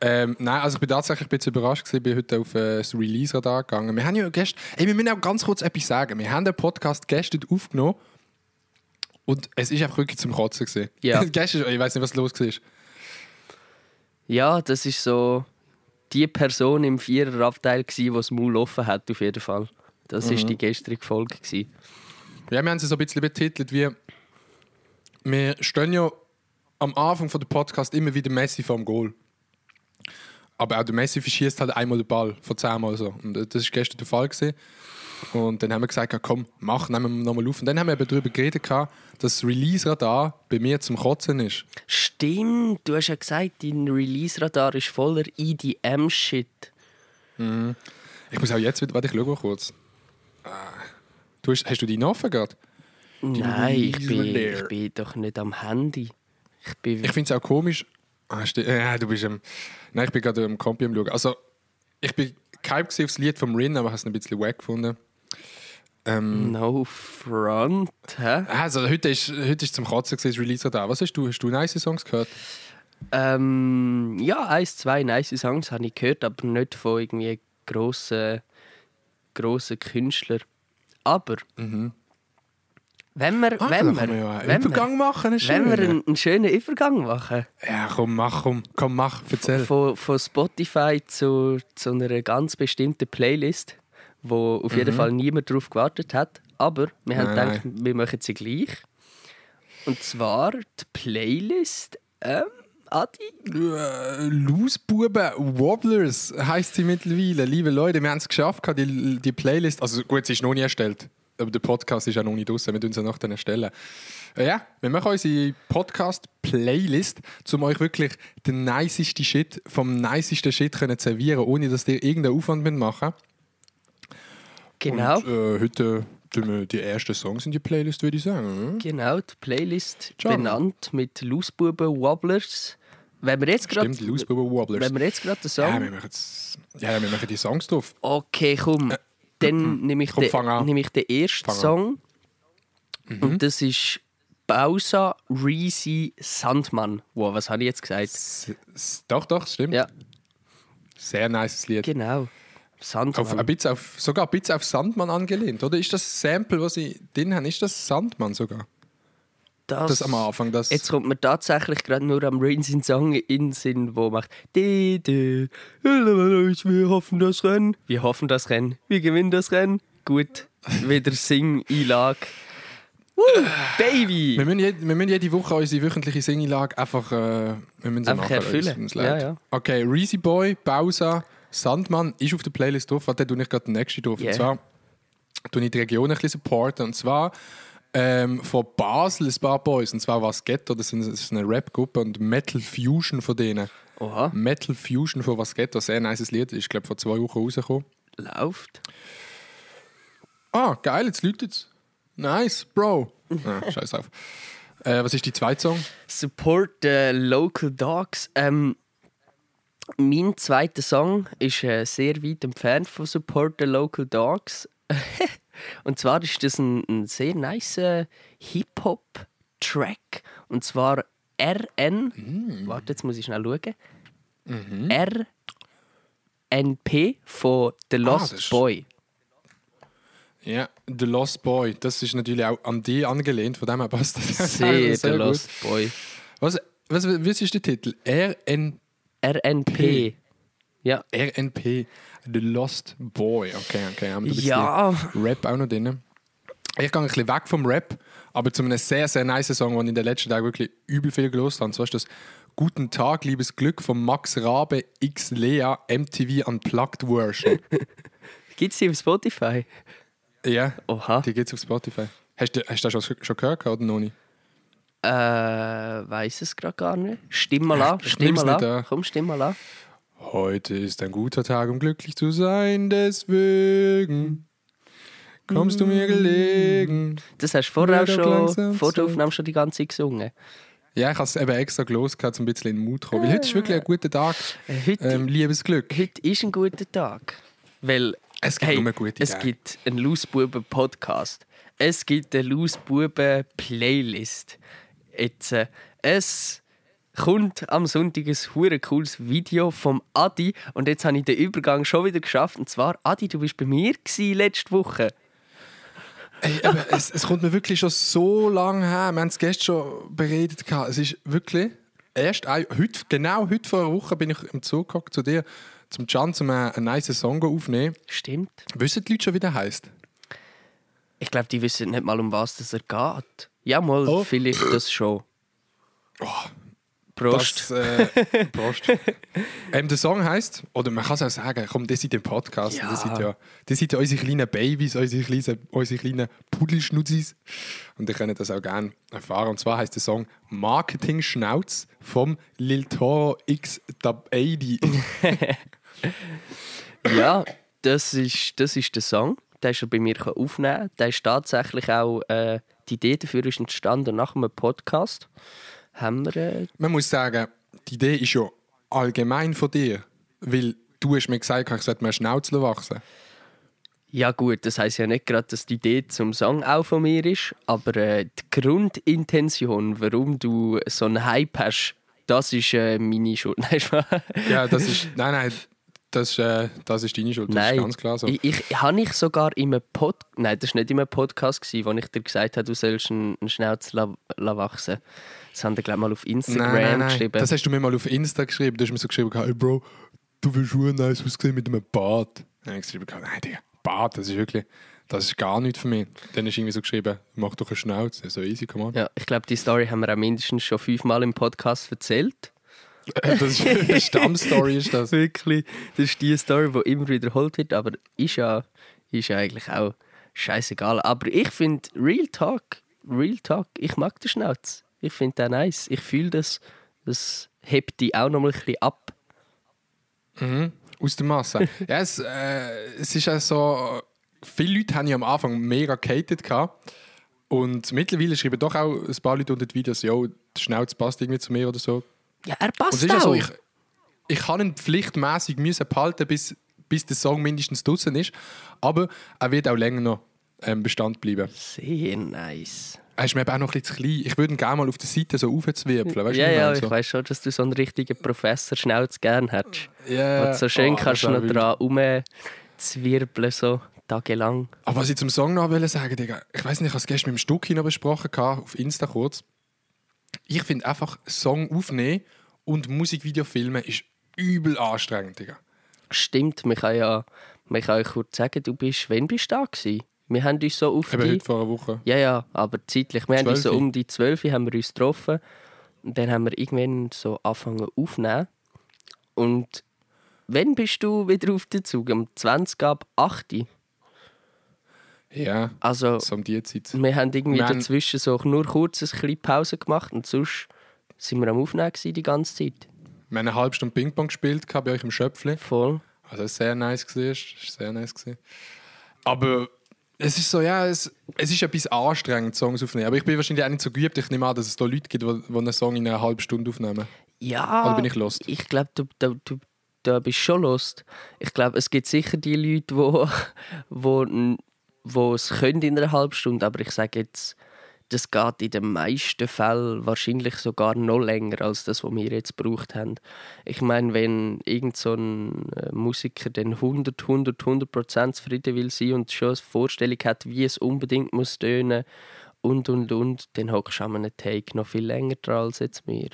Ähm, nein, also ich bin tatsächlich ein bisschen überrascht gewesen, bin heute auf äh, das Release-Radar gegangen. Wir haben ja gestern, ey, wir müssen auch ganz kurz etwas sagen. Wir haben den Podcast gestern aufgenommen und es ist einfach wirklich zum Kotzen gewesen.
Ja.
gestern, ich weiß nicht, was los war.
Ja, das ist so die Person im Viererabteil, die das Maul offen hat, auf jeden Fall. Das
Mhm.
ist die gestrige Folge. gsi.
Ja, wir haben sie so ein bisschen betitelt wie wir stehen ja am Anfang von der Podcast immer wieder Messi vom Goal. Aber auch der Messi verschießt halt einmal den Ball von zehnmal so. Und das war gestern der Fall. Gewesen. Und dann haben wir gesagt, komm, mach, nehmen wir nochmal auf. Und dann haben wir eben darüber geredet, dass das Release-Radar bei mir zum Kotzen ist.
Stimmt, du hast ja gesagt, dein Release-Radar ist voller EDM-Shit.
Ich muss auch jetzt wieder, warte, ich schau mal kurz. Ah. Du hast, hast du deinen offen gerade?
Nein, ich bin, ich bin doch nicht am Handy. Ich bin.
Ich finde es auch komisch. Ah, ja, du bist am. Nein, ich bin gerade am Compi am Schauen. Also, ich bin gehypt auf das Lied vom Rin, aber habe es ein bisschen wack gefunden. Ähm,
no front, hä?
also, heute ist, heute ist zum Kotzen gewesen, das Release da. Was hast du? Hast du nice Songs gehört?
Ähm, ja, eins, zwei nice Songs habe ich gehört, aber nicht von irgendwie grossen, grossen Künstlern. Aber wenn wir,
Ah,
wenn wir,
ja einen
wenn
Übergang
wir,
machen. Einen
wenn wir
schönen.
einen, einen schönen Übergang machen
Ja, komm, mach, komm, komm, mach, erzähl.
von, von Spotify zu, zu einer ganz bestimmten Playlist, wo auf jeden Fall niemand darauf gewartet hat. Aber wir haben
Mhm. Nein,
gedacht, wir machen sie gleich. Und zwar die Playlist ähm, Adi?
Äh, Loosbuben Wobblers heisst sie mittlerweile. Liebe Leute, wir haben es geschafft, die, die Playlist. Also gut, sie ist noch nie erstellt. Aber der Podcast ist ja noch nicht draußen. Wir tun sie nach dann erstellen. Äh, Ja, wir machen unsere Podcast-Playlist, um euch wirklich den nicesten Shit vom nicesten Shit können zu servieren, ohne dass ihr irgendeinen Aufwand machen müsst.
Genau.
Und, äh, heute tun wir die ersten Songs in die Playlist, würde ich sagen.
Genau, die Playlist
Ciao.
benannt mit Lausbuben Wobblers. Wenn wir jetzt gerade
Stimmt, Loosbuben Wobblers.
wenn wir jetzt gerade den Song
Ja, wir machen, jetzt, ja, wir machen die Songs drauf.
Okay, komm. Dann nehme ich,
Komm,
den, nehme ich den ersten. Song.
Mhm.
Und das ist Bausa Reezy Sandmann. Wow, was habe ich jetzt gesagt?
S s- doch, doch, stimmt.
Ja,
Sehr nice Lied.
genau.
Auf,
Sandmann.
ein bisschen auf, sogar ein bisschen auf Sandmann angelehnt, oder? Ist das Sample, was sie drin haben, ist das Sandmann sogar? Das am Anfang, das...
Jetzt kommt mir tatsächlich gerade nur am Reezy Song in Sinn, wo macht «Di, di, Wir hoffen das Rennen. Wir hoffen das Rennen. Wir gewinnen das Rennen. Gut, wieder Sing-Einlage. Woo, Baby!
wir, müssen jede, wir müssen jede Woche unsere wöchentliche Singilage einfach, äh, wir müssen
Einfach erfüllen. Ja, ja.
Okay, Reezy Boy, Bausa, Sandmann ist auf der Playlist drauf. Warte, tue ich gerade den nächsten drauf.
Yeah.
Und zwar tue ich die Region ein bisschen supporten. Und zwar ähm, von Basel ein paar Boys. Und zwar was Ghetto, das, ist eine Rap-Gruppe und Metal Fusion von denen.
Oha,
Metal Fusion von was Ghetto, sehr nice Lied. Ist, glaube vor zwei Wochen rausgekommen.
läuft.
Ah, geil, jetzt läutet es. Nice, Bro. Ah, scheiß auf. Äh, was ist die zweite Song?
Support the local dogs. Ähm, mein zweiter Song ist äh, sehr weit entfernt von Support the local dogs. Und zwar ist das ein, ein sehr nice Hip-Hop-Track. Und zwar RN.
Mm.
Warte, jetzt muss ich schnell schauen.
Mhm.
RNP von The Lost
Ah, das ist-
Boy.
Ja, The Lost Boy. Das ist natürlich auch an die angelehnt, von dem her passt das.
Sehr, The
gut.
Lost Boy.
Was, was, was ist der Titel? RN,
RNP. Ja.
RNP. The Lost Boy. Okay, okay. Haben wir
Ja.
Rap auch noch drin. Ich gehe ein bisschen weg vom Rap, aber zu einem sehr, sehr nice Song, den ich in den letzten Tagen wirklich übel viel gelost habe. Und zwar ist das Guten Tag, liebes Glück von Max Rabe X Lea MTV Unplugged Version.
Gibt es die auf Spotify?
ja,
Oha.
die gibt es auf Spotify. Hast du, hast du das schon, schon gehört oder noch nicht?
Äh, weiß es gerade gar nicht. Stimm mal an, stimm mal an. Komm, stimm mal an.
Heute ist ein guter Tag, um glücklich zu sein, deswegen kommst du mir gelegen.
Das hast du vorher schon, vor der. Aufnahme schon die ganze Zeit gesungen.
Ja, ich habe es eben extra gelost, um ein bisschen in den Mut zu kommen. Weil heute ist wirklich ein guter Tag.
Äh, Heute,
Ähm, liebes Glück.
heute ist ein guter Tag. Weil
Es gibt
hey,
nur gute
es
Tage.
gibt einen Lausbuben-Podcast. Es gibt eine Lausbuben-Playlist. Jetzt, äh, es kommt am Sonntag ein hure cooles Video vom Adi und jetzt habe ich den Übergang schon wieder geschafft. Und zwar, Adi, du bist bei mir letzte Woche.
Ey, es, es kommt mir wirklich schon so lange her. Wir haben es gestern schon beredet. Es ist wirklich erst heute, genau heute vor einer Woche bin ich im Zug gehockt zu dir, zum Can, um einen, nice Song aufzunehmen.
Stimmt.
Wissen die Leute schon, wie der heisst?
Ich glaube, die wissen nicht mal, um was das er geht. Ja, mal,
Oh.
vielleicht das schon. Prost.
Das, äh, Prost. ähm, der Song heißt, oder man kann es auch sagen, komm, das sind im Podcast.
Ja.
Das, sind ja, das sind ja unsere kleinen Babys, unsere kleinen, unsere kleinen Pudelschnutzis. Und ihr könnt das auch gerne erfahren. Und zwar heißt der Song Marketing Schnauz vom Lil Toro X80.
Ja, das ist, das ist der Song. Den ist er bei mir aufnehmen. Der ist tatsächlich auch, äh, die Idee dafür ist entstanden nach einem Podcast. Haben wir, äh,
Man muss sagen, die Idee ist ja allgemein von dir. Weil du hast mir gesagt, ich sollte mehr Schnauzel wachsen.
ja gut, das heißt ja nicht gerade, dass die Idee zum Song auch von mir ist, aber äh, die Grundintention, warum du so einen Hype hast, das ist äh, meine Schuld. Nein.
Ja, das ist. Nein, nein, das, ist, äh, das ist deine Schuld. Das
Nein,
ist ganz klar so.
Ich, ich, habe ich sogar in einem Pod Nein, das war nicht in einem Podcast, gewesen, wo ich dir gesagt habe, du sollst einen, einen Schnauz la, la wachsen. Das haben wir, glaube ich, mal auf Instagram
Nein, nein, nein.
geschrieben.
Das hast du mir mal auf Insta geschrieben. Du hast mir so geschrieben, hey Bro, du willst schon nice aussehen mit einem Bart. Dann habe ich geschrieben, nein, Digga, Bart, das ist wirklich, das ist gar nichts für mich. Dann ist irgendwie so geschrieben, mach doch eine Schnauze. So easy, come on.
ja, ich glaube, die Story haben wir auch mindestens schon fünfmal im Podcast erzählt.
Das ist eine Stammstory, ist das.
Wirklich, das ist die Story, die immer wiederholt wird, aber ist ja, ist ja eigentlich auch scheißegal. Aber ich finde Real Talk, Real Talk, ich mag den Schnauz. Ich finde den nice. Ich fühle das, das hebt die auch noch mal ein bisschen ab.
Aus der Masse. ja, es, äh, es ist ja so, viele Leute haben ja am Anfang mega gehatet gehabt. Und mittlerweile schreiben doch auch ein paar Leute unter die Videos, ja, der Schnauz passt irgendwie zu mir oder so.
Ja, er passt auch.
so, ich, ich kann ihn pflichtmäßig müssen behalten, bis, bis der Song mindestens draußen ist. Aber er wird auch länger noch ähm, Bestand bleiben.
Sehr nice.
Er ist mir eben auch noch ein bisschen zu klein. Ich würde ihn gerne mal auf der Seite so aufzwirbeln. Weißt
ja, ja,
meine?
ich
so.
weiß schon, dass du so einen richtigen Professor Schnauz gern hättest.
Ja,
Und so schön
oh,
kannst du noch
wild.
dran rumzwirbeln, so tagelang.
Aber was ich zum Song noch wollte sagen, Digga, ich weiß nicht, ich habe es gestern mit dem Stucki noch besprochen, auf Insta kurz. Ich finde einfach, Song aufnehmen und Musikvideo filmen ist übel anstrengend, Digga.
Stimmt, man kann ja man kann euch kurz sagen, du bist, wann bist du da gewesen? Wir haben uns so auf
Eben
die...
heute vor einer Woche.
Ja, ja, aber zeitlich. Wir haben uns so
12.
um die 12 Uhr haben wir uns getroffen. Und dann haben wir irgendwann so angefangen aufzunehmen. Und wann bist du wieder auf den Zug? Am 20 ab 8 Uhr?
Ja,
Also,
so um die Zeit.
wir haben irgendwie
Wir
dazwischen so nur kurz ein bisschen Pause gemacht und sonst sind wir am Aufnehmen gewesen die ganze Zeit.
Wir haben eine halbe Stunde Ping-Pong gespielt bei euch im Schöpfli.
Voll.
Also sehr nice ist sehr nice gewesen. Aber es ist so, ja, es, es ist etwas anstrengend, Songs aufzunehmen. Aber ich bin wahrscheinlich auch nicht so geübt. Ich nehme an, dass es da Leute gibt, die, die einen Song in einer halben Stunde aufnehmen.
Ja.
Oder bin ich lost?
Ich glaube, du, du, du, da bist schon lost. Ich glaube, es gibt sicher die Leute, wo, wo, n- wo es können in einer halben Stunde, aber ich sage jetzt, das geht in den meisten Fällen wahrscheinlich sogar noch länger als das, was wir jetzt gebraucht haben. Ich meine, wenn irgend so ein äh, Musiker dann 100, 100, 100 Prozent zufrieden will sein und schon eine Vorstellung hat, wie es unbedingt muss tönen und und und, dann hockst du an einem Take noch viel länger dran als jetzt wir.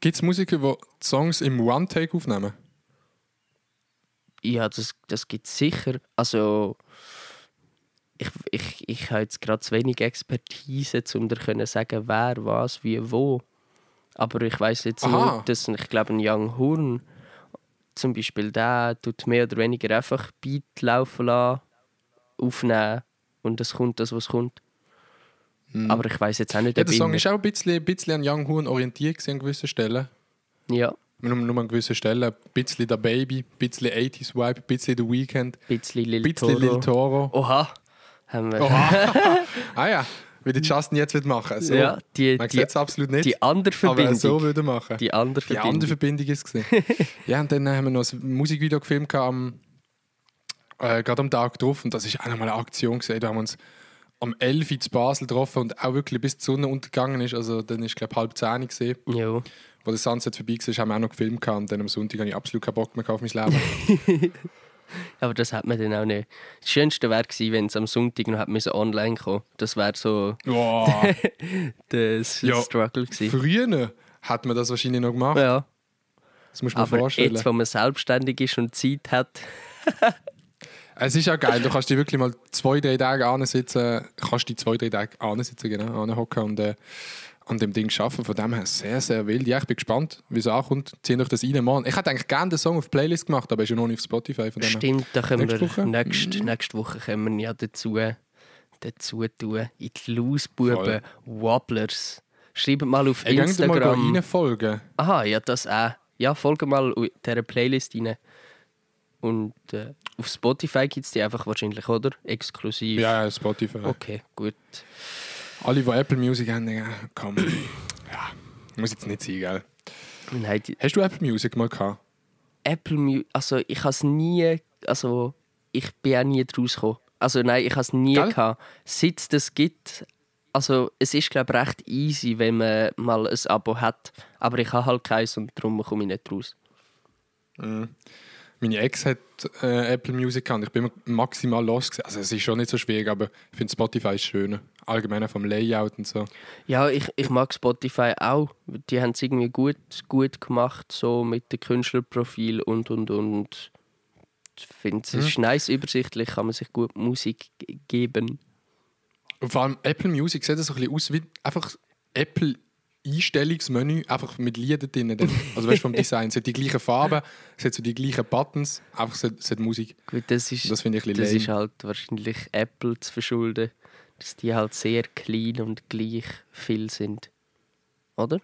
Gibt es Musiker, die die Songs im One-Take aufnehmen?
Ja, das, das gibt es sicher. Also, ich, ich, ich habe jetzt gerade zu wenig Expertise, um dir zu sagen, wer, was, wie, wo. Aber ich weiß jetzt
Aha.
nur, dass ich glaube, ein Young Horn zum Beispiel, der tut mehr oder weniger einfach Beat laufen lassen, aufnehmen und es kommt das, was kommt. Aber ich weiß jetzt auch nicht,
Ja, der Song ist auch ein bisschen, ein bisschen an Young Horn orientiert an gewissen Stellen.
Ja,
Nur, nur an gewissen Stellen. Ein bisschen der Baby, ein bisschen 80s Vibe, ein bisschen The Weeknd,
ein bisschen Lil
bisschen Lil
Toro.
Toro.
Oha! Haben wir.
ah ja, wie der Justin jetzt wird machen. So.
Ja, die,
Man
die,
sieht es absolut nicht.
die andere
aber
Verbindung.
so würde machen.
Die andere
Die andere Verbindung ist es. gewesen. ja, und dann haben wir noch ein Musikvideo gefilmt am, äh, gerade am Tag drauf. Und das ist auch nochmal eine Aktion gesehen. Da haben wir uns am 11 Uhr zu Basel getroffen und auch wirklich bis die Sonne untergegangen ist. Also dann ist glaube halb zehn gesehen,
Ja.
wo der Sunset vorbei war, haben wir auch noch gefilmt. Und dann am Sonntag habe ich absolut keinen Bock mehr auf mein Leben.
Aber das hat man dann auch nicht. Das Schönste wäre gewesen, wenn es am Sonntag noch hätte online kommen Das wäre so
Boah.
der
Ja.
Struggle gewesen.
Früher hat man das wahrscheinlich noch gemacht.
Ja,
Das muss man
aber
vorstellen.
jetzt, wo man selbstständig ist und Zeit hat,
Es ist ja geil, du kannst dich wirklich mal zwei, drei Tage ansitzen, kannst die zwei, drei Tage ansitzen, genau, anhocken und äh, an dem Ding arbeiten. Von dem her sehr, sehr wild. Ja, ich bin gespannt, wie es ankommt. Zieh euch das rein, Mann. Ich hätte eigentlich gerne den Song auf die Playlist gemacht, aber er ist ja noch nicht auf Spotify. Von dem
stimmt, da können
Nächste
wir
Woche?
nächste, nächste Woche können wir ja dazu, dazu tun. In die Lausbuben Wobblers. Schreibt mal auf
Ey, könnt ihr mal
Instagram.
rein folgen.
Aha, ja, das auch. Ja, folge mal in dieser Playlist rein. Und äh, auf Spotify gibt es die einfach wahrscheinlich, oder? Exklusiv.
Ja, ja, Spotify.
Okay, gut.
Alle, die Apple Music haben, ja, komm. ja, muss jetzt nicht sein, gell?
Nein, die
Hast du Apple Music mal gehabt?
Apple Music, also ich habe es nie, also ich bin auch nie draus gekommen. Also nein, ich habe es nie
Gell?
gehabt. Seit es das gibt, also es ist glaube ich recht easy, wenn man mal ein Abo hat. Aber ich habe halt keins und darum komme ich nicht raus.
Meine Ex hat äh, Apple Music gehabt. Ich bin maximal los. gewesen. Also es ist schon nicht so schwierig, aber ich finde Spotify ist schöner. Allgemein vom Layout und so.
Ja, ich, ich mag Spotify auch. Die haben es irgendwie gut, gut gemacht, so mit dem Künstlerprofil und und und. Ich finde, es ist nice, übersichtlich, kann man sich gut Musik geben.
Und vor allem Apple Music sieht so ein bisschen aus wie einfach Apple Einstellungsmenü einfach mit Liedern drin. Also weißt vom Design. Es hat die gleichen Farben, es hat so die gleichen Buttons, einfach es hat, es hat Musik.
Gut, das ist,
Das finde ich ein
das ist halt wahrscheinlich Apple zu verschulden, dass die halt sehr clean und gleich viel sind. Oder?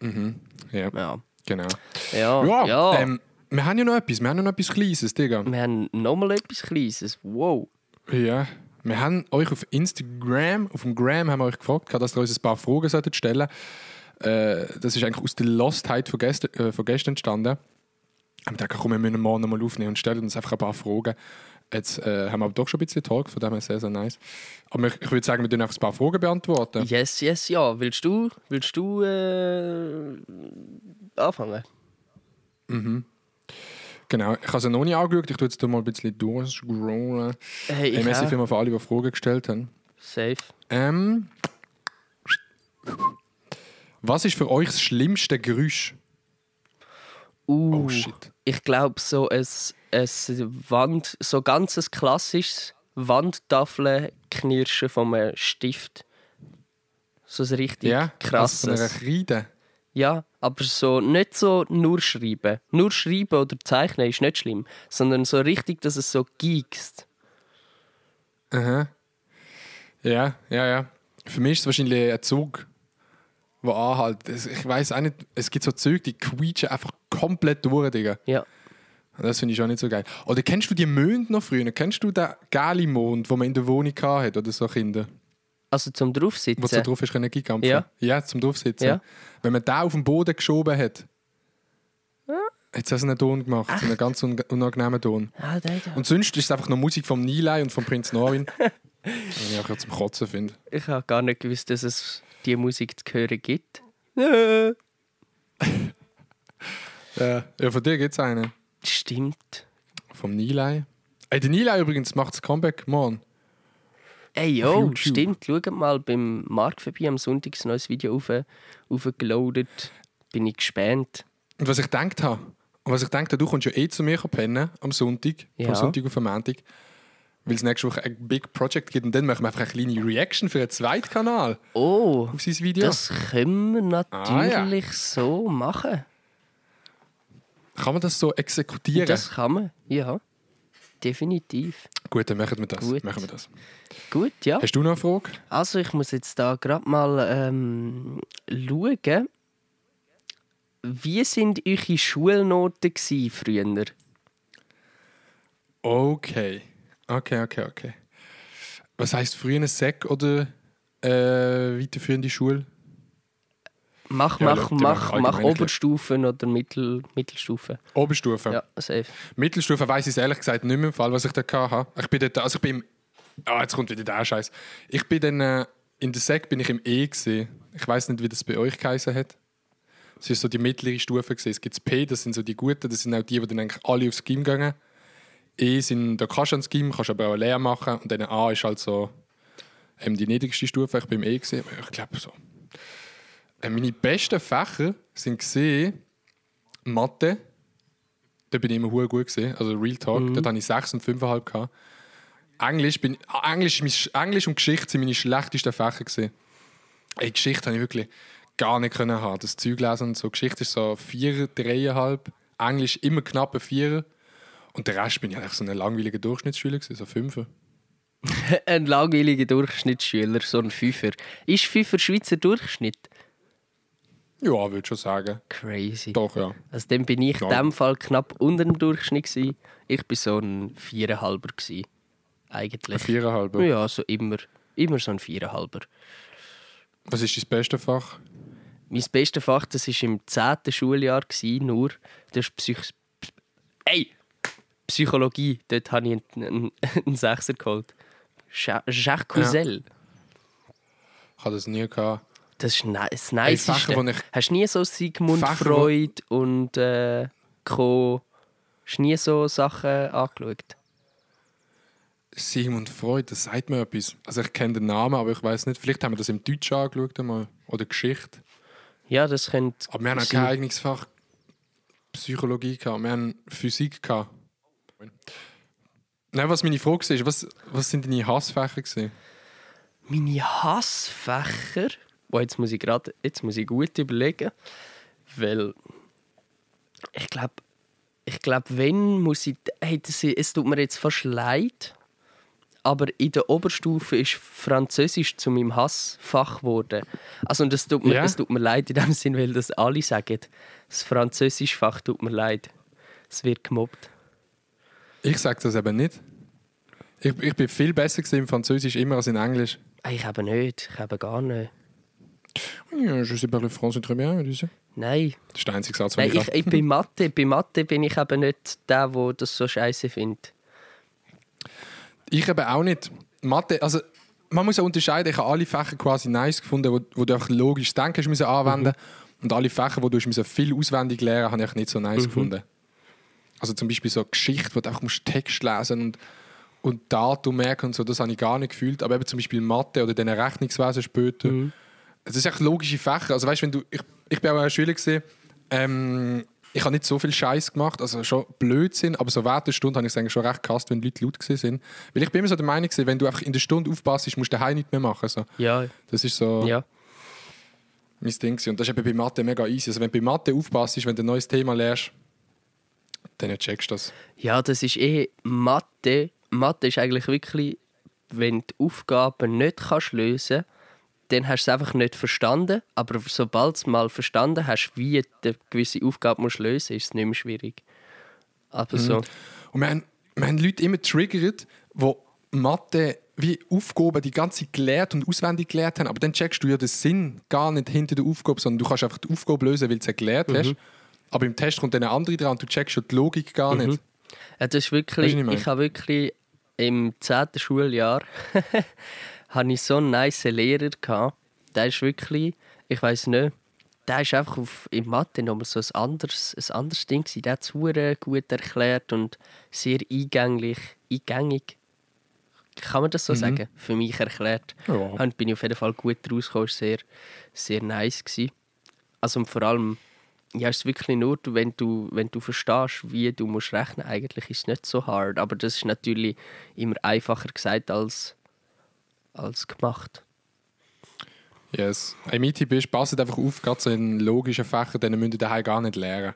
Ja,
Ja.
genau.
Ja,
Ja,
ja.
Ähm, wir haben ja noch etwas, wir haben ja noch etwas Kleines, Digga.
wir haben nochmal etwas Kleines. Wow.
Ja, wir haben euch auf Instagram, auf dem Gram haben wir euch gefragt, dass ihr uns ein paar Fragen solltet stellen äh, Das ist eigentlich aus der Lostheit von gestern, äh, von gestern entstanden. Und da komm, wir müssen morgen mal aufnehmen und stellen uns einfach ein paar Fragen. Jetzt äh, haben wir aber doch schon ein bisschen Talk, von dem her sehr, sehr nice. Aber ich, ich würde sagen, wir tun einfach ein paar Fragen beantworten.
Yes, yes, ja. Willst du, willst du äh, anfangen?
Genau, ich habe sie noch nicht angeschaut, ich tue jetzt mal ein bisschen durchscrollen.
Hey, ich
merci
auch.
vielmals für alle, die Fragen gestellt haben.
Safe.
Ähm, was ist für euch das schlimmste Geräusch?
Uh,
Oh shit.
Ich glaube, so ein, ein Wand, so ganz ein klassisches Wandtafelnknirschen vom äh, Stift. So ein richtig
Ja,
krasses.
Also Kreide.
Ja, aber so nicht so nur schreiben. Nur schreiben oder zeichnen ist nicht schlimm, sondern so richtig, dass es so giegst.
Aha. Ja, ja, ja. Für mich ist es wahrscheinlich ein Zug, der anhält. Es- Ich weiß auch nicht, es gibt so Züge, die quietschen einfach komplett durch, Digga.
Ja.
Das finde ich auch nicht so geil. Oder kennst du die Monde noch früher? Kennst du den gelben Mond, den man in der Wohnung hatte oder so Kinder?
Also zum draufsitzen.
Wo du so drauf hast können gigampfen?
Ja.
Ja, zum draufsitzen.
Ja.
Wenn man den auf den Boden geschoben hat, hat es einen Ton gemacht. So einen ganz un unangenehmen Ton.
Ah, da, da.
Und sonst ist es einfach noch Musik vom Nilay und von Prinz Norwin. Den ich auch zum Kotzen finde.
Ich habe gar nicht gewusst, dass es diese Musik zu hören gibt.
Ja, ja von dir gibt es einen.
Stimmt.
Vom Nilay. Ey, der Nilay übrigens macht das Comeback morgen.
Ey, jo,
YouTube.
stimmt. Schaut mal beim Markt vorbei am Sonntag ein neues Video auf. Bin ich gespannt.
Und was ich gedacht habe, und was ich gedacht habe, du kommst ja eh zu mir pennen am Sonntag,
Ja.
vom Sonntag auf den Montag, weil es nächste Woche ein Big Project gibt und dann machen wir einfach eine kleine Reaction für einen zweiten Kanal
Oh,
auf sein Video.
das können wir
Ah, ja.
natürlich so machen.
Kann man das so exekutieren?
Das kann man, ja. Definitiv.
Gut, dann machen wir das.
Gut.
Machen wir das.
Gut, ja.
Hast du noch eine Frage?
Also ich muss jetzt da gerade mal ähm, schauen. Wie sind eure Schulnoten früher?
Okay. Okay, okay, okay. Was heisst früher eine Sek oder äh, weiterführende Schule?
Mach,
Ja,
mach, mach, mach Oberstufen oder Mittel, Mittelstufen.
Oberstufe.
Ja, safe.
Mittelstufe weiß ich es ehrlich gesagt nicht mehr im Fall, was ich da hatte. Ich bin dort, also ich bin ah, jetzt kommt wieder der Scheiß. Ich bin dann, äh, in der Sek bin ich im E gesehen. Ich weiß nicht, wie das bei euch geheißen hat. Es ist so die mittlere Stufe gesehen. Es gibt das P, das sind so die Guten, das sind auch die, die dann eigentlich alle aufs Gym gehen. E sind, da kannst du ans Gym, kannst aber auch eine Lehre machen. Und dann A ist halt so ähm, die niedrigste Stufe. Ich bin im E gesehen, ich glaube so. Äh, meine besten Fächer sind gesehen Mathe, da bin ich immer gut gesehen, also Real Talk. Dort hatte ich 6 und 5,5 gehabt. Englisch, bin, Englisch, Englisch und Geschichte sind meine schlechtesten Fächer gesehen. Ey, Geschichte habe ich wirklich gar nicht können haben. Das Zeug lesen und so. Geschichte ist so 4, 3,5. Englisch immer knappe 4. Und der Rest bin ich eigentlich so ein langweiliger Durchschnittsschüler gewesen, so 5.
Ein langweiliger Durchschnittsschüler, so ein Fünfer. Ist Fünfer Schweizer Durchschnitt?
Ja, würde schon sagen.
Crazy.
Doch, ja.
Also dann bin ich in
Ja.
dem Fall knapp unter dem Durchschnitt. Gewesen. Ich war so ein Viererhalber. Gewesen, eigentlich.
4,5.
Ja, so immer, immer so ein Viererhalber.
Was ist dein bestes Fach?
Mein bestes Fach, das war im 10. Schuljahr, gewesen, nur. Das ist Psych Ey! Psychologie. Dort habe ich einen, einen, Sechser geholt. Jacques Cousel.
Ich hatte das nie gehabt.
Das ist das
ich-
Hast du nie so Sigmund
Fächer,
Freud und äh, Co. Hast du nie so Sachen angeschaut?
Sigmund Freud, das sagt mir etwas. Also ich kenne den Namen, aber ich weiß nicht. Vielleicht haben wir das im Deutsch angeschaut einmal. Oder Geschichte.
Ja, das könnte.
Aber wir haben auch kein eigenes Fach Psychologie gehabt. Wir haben Physik gehabt. Nein, was meine Frage war, was, was sind deine Hassfächer gewesen?
Meine Hassfächer. Boah, jetzt muss ich gerade, jetzt muss ich gut überlegen, weil ich glaube, ich glaube, wenn muss ich, hey, das, es tut mir jetzt fast leid, aber in der Oberstufe ist Französisch zu meinem Hassfach geworden. Also und es tut mir,
Ja.
es tut mir leid in dem Sinn, weil das alle sagen. Das Französischfach tut mir leid. Es wird gemobbt.
Ich sage das eben nicht. Ich, ich bin viel besser im Französisch immer als in Englisch.
Ah, Ich habe nicht, ich habe gar nicht.
Ja, je sais parler français très bien, tu sais.
Nein,
Das ist der einzige Satz,
Nein
ich,
ich, bei Mathe, bei Mathe bin ich eben nicht der, der das so scheiße findet.
Ich eben auch nicht. Mathe, also man muss ja unterscheiden, ich habe alle Fächer quasi nice gefunden, wo, wo du auch logisch denken musst anwenden und alle Fächer, wo du musst viel auswendig lernen habe ich nicht so nice gefunden. Also zum Beispiel so Geschichte, wo du einfach musst Text lesen und, und Datum merken und so, das habe ich gar nicht gefühlt. Aber eben zum Beispiel Mathe oder dann Rechnungswesen später. Es ist echt logische Fächer. Also weißt, wenn du, ich, ich bin auch ein Schüler gesehen, ähm, ich habe nicht so viel Scheiß gemacht, also schon Blödsinn, aber so während der Stunde habe ich es schon recht gehasst, wenn Leute laut sind. Weil ich bin immer so der Meinung, gewesen, wenn du einfach in der Stunde aufpasst, musst du daheim nicht mehr machen. So.
Ja,
Das ist so
ja.
mein Ding. gewesen. Und das ist eben bei Mathe mega easy. Also wenn du bei Mathe aufpasst, wenn du ein neues Thema lernst, dann checkst du das.
Ja, das ist eh Mathe. Mathe ist eigentlich wirklich, wenn du die Aufgaben nicht kannst lösen dann hast du es einfach nicht verstanden. Aber sobald du es mal verstanden hast, wie du eine gewisse Aufgabe musst lösen musst, ist es nicht mehr schwierig. Aber so.
Und wir haben, wir haben Leute immer triggert, die Mathe wie Aufgaben die ganze Zeit gelernt und auswendig gelernt haben. Aber dann checkst du ja den Sinn gar nicht hinter der Aufgabe, sondern du kannst einfach die Aufgabe lösen, weil du sie gelernt hast. Aber im Test kommt dann eine andere dran und du checkst schon die Logik gar nicht.
Ja, das ist wirklich,
Weisst du, ich
ich habe wirklich im 10. Schuljahr hatte ich so einen nice Lehrer gehabt. Der ist wirklich, ich weiß nicht, der ist einfach auf, in Mathe nochmal so ein anderes, ein anderes Ding gewesen. Der hat es gut erklärt und sehr eingänglich, eingängig. Kann man das so sagen? Für mich erklärt.
Ja.
Und bin ich auf jeden Fall gut rausgekommen. Sehr, sehr nice. Gewesen. Also vor allem, ja, es ist wirklich nur, wenn du, wenn du verstehst, wie du musst rechnen eigentlich ist es nicht so hart. Aber das ist natürlich immer einfacher gesagt als, als gemacht.
Yes. Im IT bist, passt einfach auf, gerade so in logischen Fächern, denen müsst ihr daheim gar nicht lernen.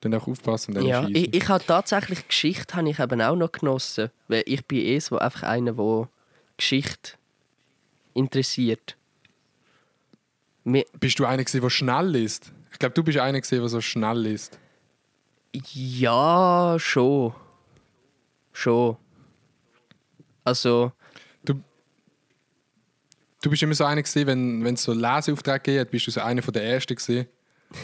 Dann auch aufpassen, dann
Ja,
ist
ich, ich habe tatsächlich Geschichte habe ich eben auch noch genossen. Weil ich bin eh so einfach einer, der Geschichte interessiert. Mir,
Bist du einer, der schnell ist? Ich glaube, du bist einer, der so schnell ist.
ja, schon. Schon. Also,
Du bist immer so einer, wenn wenn es so Leseaufträge gegeben hat, bist du so einer von der Ersten, gewesen,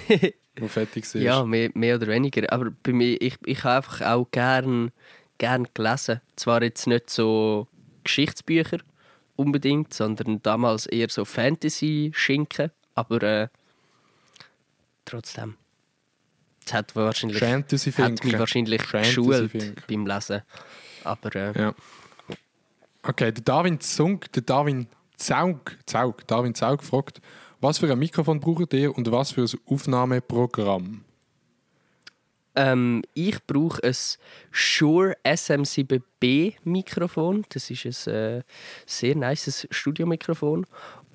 der fertig war.
Ja, mehr, mehr oder weniger. Aber bei mir, ich, ich habe einfach auch gern, gern gelesen. Zwar jetzt nicht so Geschichtsbücher unbedingt, sondern damals eher so Fantasy-Schinken. Aber äh, trotzdem. Es hat wahrscheinlich,
Fantasy
hat mich wahrscheinlich geschult beim Lesen. Aber äh,
Ja. Okay, der Darwin Zunk, der Darwin Zaug, Zaug, Darwin Zaug fragt, was für ein Mikrofon braucht ihr und was für ein Aufnahmeprogramm?
Ähm, ich brauche ein Shure SM7B Mikrofon. Das ist ein äh, sehr nices Studiomikrofon.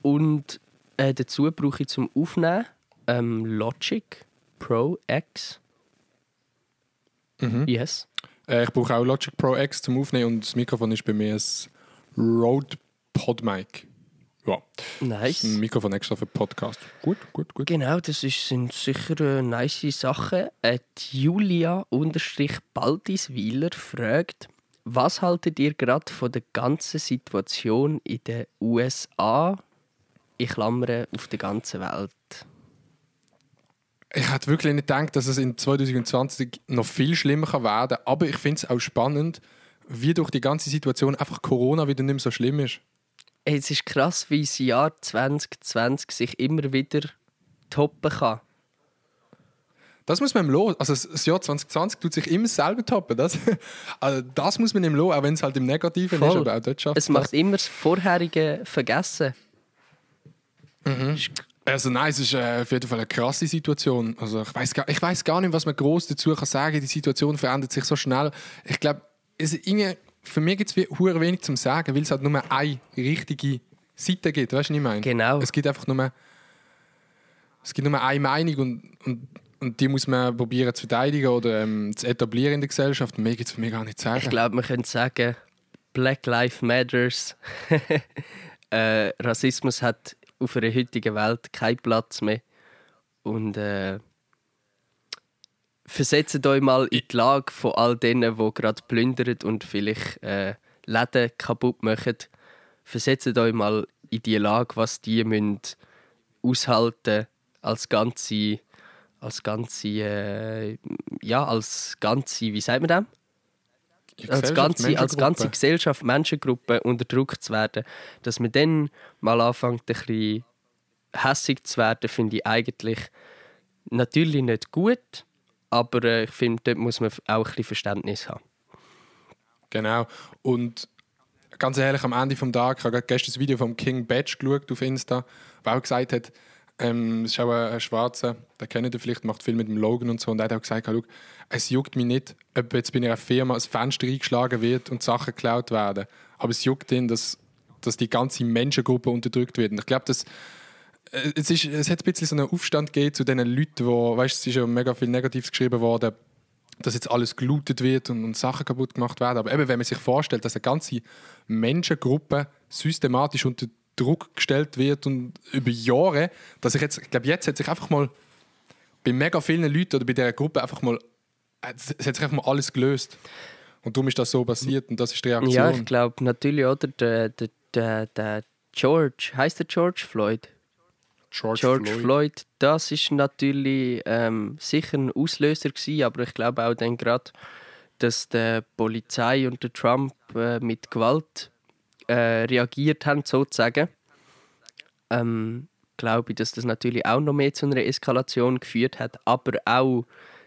Und äh, dazu brauche ich zum Aufnehmen ähm, Logic Pro X. Yes.
Äh, ich brauche auch Logic Pro X zum Aufnehmen und das Mikrofon ist bei mir ein Rode PodMic. Ja,
Nice.
ein Mikrofon extra für Podcast. Gut, gut, gut.
Genau, das ist, sind sicher äh, nice Sachen. Äh, die Julia unterstrich Baldisweiler fragt, was haltet ihr gerade von der ganzen Situation in den USA? Ich klammere auf der ganzen Welt.
Ich hätte wirklich nicht gedacht, dass es in 2020 noch viel schlimmer kann werden kann. Aber ich finde es auch spannend, wie durch die ganze Situation einfach Corona wieder nicht mehr so schlimm ist.
Ey, Es ist krass, wie das Jahr 2020 sich immer wieder toppen kann.
Das muss man ihm los. Also das- das Jahr 2020 tut sich immer selber toppen. Das, also das muss man ihm los, auch wenn es halt im Negativen ist.
Voll.
Aber auch dort schafft
Es macht immer das Vorherige vergessen.
Also nein, es ist äh, auf jeden Fall eine krasse Situation. Also ich weiß gar, ich weiß gar nicht, was man groß dazu kann sagen. Die Situation verändert sich so schnell. Ich glaube, es irgendwie- für mich gibt es wenig zum sagen, weil es halt nur eine richtige Seiten gibt. Weißt du, was ich meine?
Genau.
Es gibt einfach nur, es gibt nur eine Meinung und, und, und die muss man probieren zu verteidigen oder ähm, zu etablieren in der Gesellschaft. Mehr gibt es für mich gar nicht zu sagen.
Ich glaube, man könnte sagen, Black Lives Matters. äh, Rassismus hat auf einer heutigen Welt keinen Platz mehr. Und äh, versetzt euch mal in die Lage von all denen, die gerade plündern und vielleicht äh, Läden kaputt machen. Versetzt euch mal in die Lage, was die müssen aushalten als ganze, als ganze, äh, ja, als ganze, wie sagt man das? Als ganze, als ganze. Gesellschaft, Menschengruppe unterdrückt zu werden, dass man dann mal anfängt, ein bisschen hässig zu werden, finde ich eigentlich natürlich nicht gut, aber äh, ich finde, dort muss man auch ein bisschen Verständnis haben.
Genau. Und ganz ehrlich, am Ende des Tages, ich habe gestern das Video vom King Badge geschaut auf Insta, der auch gesagt hat, ähm, ist auch ein, Schwarzer, der kennt ihr vielleicht, macht viel mit dem Logan und so, und er hat auch gesagt, schau, es juckt mich nicht, ob jetzt bei einer Firma ein Fenster eingeschlagen wird und Sachen geklaut werden, aber es juckt ihn, dass, dass die ganze Menschengruppe unterdrückt wird. Und ich glaube, dass äh, es, ist, es hat ein bisschen so einen Aufstand gegeben zu den Leuten, wo, weißt, es ist ja mega viel Negatives geschrieben worden, dass jetzt alles gelootet wird und, und Sachen kaputt gemacht werden. Aber eben, wenn man sich vorstellt, dass eine ganze Menschengruppe systematisch unter Druck gestellt wird und über Jahre, dass ich jetzt, ich glaube, jetzt hat sich einfach mal bei mega vielen Leuten oder bei dieser Gruppe einfach mal, es hat sich einfach mal alles gelöst. Und darum ist das so passiert und das ist die Reaktion.
Ja, ich glaube natürlich, oder? Der, der, der, der George, heißt der George Floyd?
George,
George
Floyd.
Floyd. das ist natürlich ähm, sicher ein Auslöser gewesen, aber ich glaube auch dann gerade, dass die Polizei und der Trump äh, mit Gewalt äh, reagiert haben, sozusagen. Ähm, glaube ich, dass das natürlich auch noch mehr zu einer Eskalation geführt hat, aber auch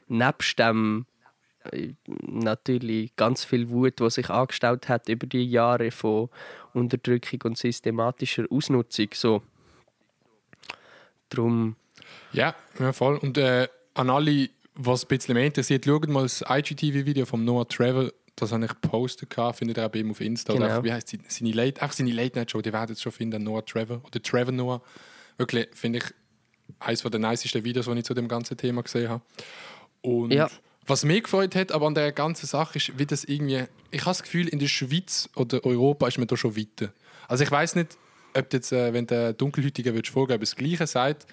nebst dem äh, natürlich ganz viel Wut, was sich angestaut hat über die Jahre von Unterdrückung und systematischer Ausnutzung. So. Drum,
Ja, ja, voll. Und äh, an alle, was ein bisschen mehr interessiert, schaut mal das IGTV-Video von Noah Trevor. Das habe ich gepostet, findet ihr auch bei ihm auf Insta. Oder
Genau.
einfach, wie heißt sie? Seine Late, einfach seine Late Night Show, die werdet ihr schon finden, Noah Trevor. Oder Trevor Noah. Wirklich, finde ich, eines der nicesten Videos, die ich zu dem ganzen Thema gesehen habe. Und
Ja.
was mich gefreut hat, aber an der ganzen Sache ist, wie das irgendwie. Ich habe das Gefühl, in der Schweiz oder Europa ist man da schon weiter. Also ich weiß nicht, ob du jetzt, äh, wenn der fragen, ob er das Gleiche sagt.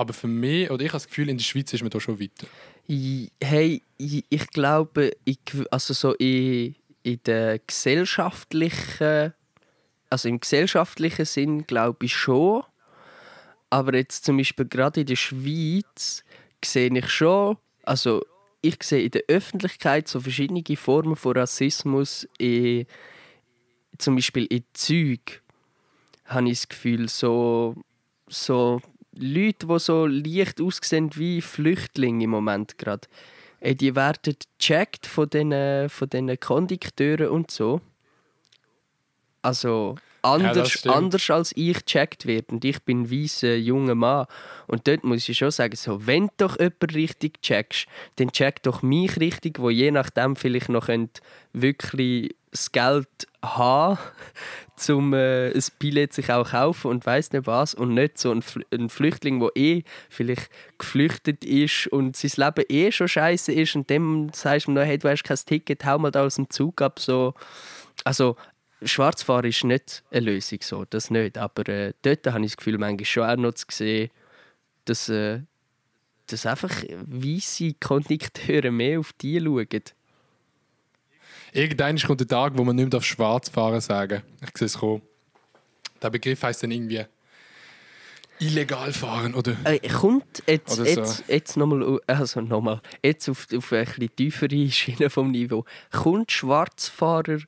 Aber für mich, oder ich habe das Gefühl, in der Schweiz ist man da schon weiter.
Hey, ich glaube, ich, also so in, in der gesellschaftlichen, also im gesellschaftlichen Sinn glaube ich schon. Aber jetzt zum Beispiel gerade in der Schweiz sehe ich schon, also ich sehe in der Öffentlichkeit so verschiedene Formen von Rassismus, in, zum Beispiel in Züg, habe ich das Gefühl, so, so Leute, die so leicht aussehen wie Flüchtlinge im Moment gerade, ey, die werden gecheckt von diesen von den Kondukteuren und so. Also anders,
stimmt.
anders als ich gecheckt werde. Und ich bin ein weißer junger Mann. Und dort muss ich schon sagen, so, wenn du doch jemanden richtig checkst, dann check doch mich richtig, wo je nachdem vielleicht noch wirklich das Geld haben, um äh, ein Billett sich auch kaufen und weiß nicht was. Und nicht so ein, Fl ein Flüchtling, der eh vielleicht geflüchtet ist und sein Leben eh schon scheiße ist und dem sagst du noch, hey, du hast kein Ticket, hau mal da aus dem Zug ab. So. Also, Schwarzfahren ist nicht eine Lösung, so, das nicht. Aber äh, dort habe ich das Gefühl, manchmal schon auch noch zu sehen, dass, äh, dass einfach weisse Kondukteure mehr auf die schauen.
Irgendwann kommt der Tag, wo man nicht mehr auf Schwarz fahren sagen. Ich sehe es kommen. Der Begriff heißt dann irgendwie illegal fahren oder
Äh, kommt jetzt,
so.
jetzt, jetzt nochmal, also jetzt auf, auf eine bisschen tiefere Schiene vom Niveau. Kommt Schwarzfahrer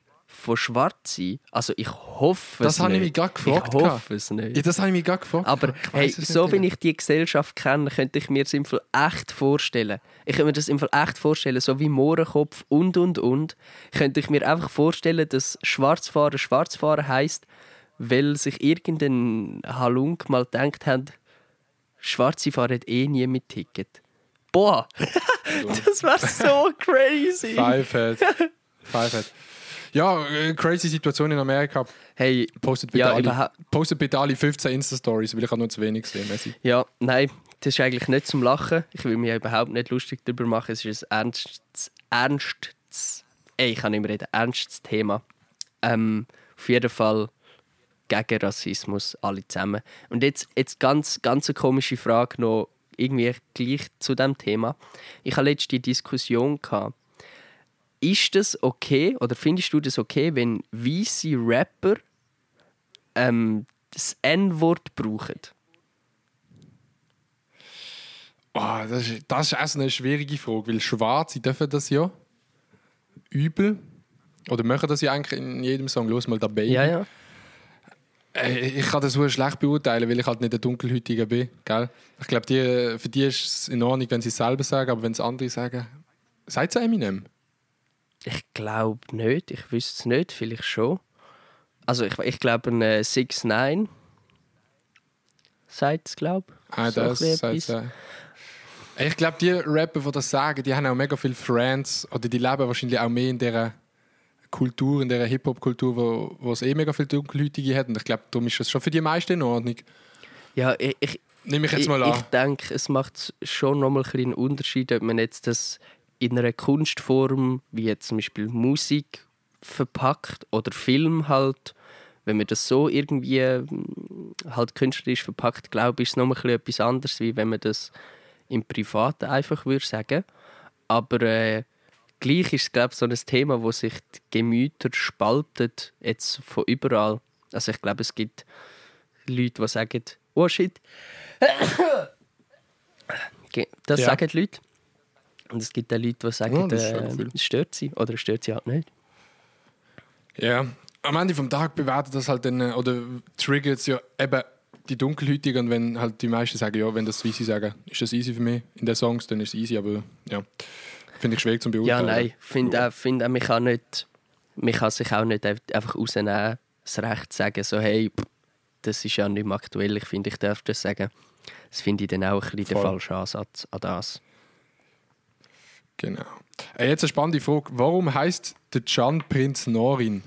von Schwarze? Also ich hoffe
Das
es
habe ich
nicht.
mich gerade gefragt
Ich hoffe es nicht.
Ja, das habe ich mich gerade gefragt.
Aber hey, so
nicht.
wie ich die Gesellschaft kenne, könnte ich mir das im Fall echt vorstellen. Ich könnte mir das im Fall echt vorstellen, so wie Mohrenkopf und und und, könnte ich mir einfach vorstellen, dass Schwarzfahren Schwarzfahren heißt, weil sich irgendein Halunk mal gedacht hat, Schwarze fahren eh nie mit Ticket. Boah, das wäre so crazy.
Five Head. Five Head. Ja, äh, crazy Situation in Amerika.
Hey,
Postet bitte,
Ja,
alle, postet bitte alle 15 Insta-Stories, weil ich habe nur zu wenig gesehen. Messi.
ja, nein, das ist eigentlich nicht zum Lachen. Ich will mich überhaupt nicht lustig darüber machen. Es ist ein ernstes, ernstes ey, ich kann nicht mehr reden, ernstes Thema. Ähm, auf jeden Fall gegen Rassismus, alle zusammen. Und jetzt, jetzt ganz, ganz eine komische Frage noch, irgendwie gleich zu dem Thema. Ich hatte letzte die Diskussion. Gehabt. Ist das okay oder findest du das okay, wenn weiße Rapper ähm, das N-Wort brauchen?
Oh, das, ist, das ist also eine schwierige Frage, weil Schwarze dürfen das ja übel. Oder machen das ja eigentlich in jedem Song. Los mal da Baby.
Ja, ja.
Äh, Ich kann das so schlecht beurteilen, weil ich halt nicht der Dunkelhäutige bin. Gell? Ich glaube, die, für die ist es in Ordnung, wenn sie es selber sagen, aber wenn es andere sagen. Seid ihr Eminem?
Ich glaube nicht. Ich wüsste es nicht. Vielleicht schon. Also ich, ich glaube, ein äh, 6 9 sagt es, glaube ich.
Ah,
So
das sagt äh. Ich glaube, die Rapper, die das sagen, die haben auch mega viele Friends oder die leben wahrscheinlich auch mehr in dieser Kultur, in dieser Hip-Hop-Kultur, wo, wo es eh mega viele Dunkelhäutige hat. Und ich glaube, darum ist das schon für die meisten in Ordnung.
Ja, ich, ich,
Nehme ich jetzt
ich,
mal an.
ich denke, es macht schon nochmal ein einen Unterschied, ob man jetzt das in einer Kunstform, wie zum Beispiel Musik, verpackt oder Film halt. Wenn man das so irgendwie ähm, halt künstlerisch verpackt, glaube ich, ist es nochmal ein bisschen etwas anderes, wie wenn man das im Privaten einfach würde sagen. Aber äh, gleich ist es, glaube ich, so ein Thema, wo sich die Gemüter spaltet, jetzt von überall. Also ich glaube, es gibt Leute, die sagen, oh shit, das
Ja.
sagen die Leute. Und es gibt auch Leute, die sagen,
Ja,
äh, es stört sie oder es stört sie halt nicht.
Ja, am Ende vom Tag bewertet das halt dann, äh, oder triggert es ja eben die Dunkelhäutigen und wenn halt die meisten sagen, ja, wenn das Easy sagen, ist das easy für mich in den Songs, dann ist es easy, aber ja, finde ich schwierig zu
Ja,
beurteilen.
nein, ich finde auch, find auch, man kann, nicht, man kann sich auch nicht einfach rausnehmen, das Recht zu sagen, so hey, das ist ja nicht mehr aktuell, ich finde, ich darf das sagen. Das finde ich dann auch ein bisschen der
Voll.
falsche Ansatz an das.
Genau. Äh, jetzt eine spannende Frage. Warum heißt der Can Prinz Norin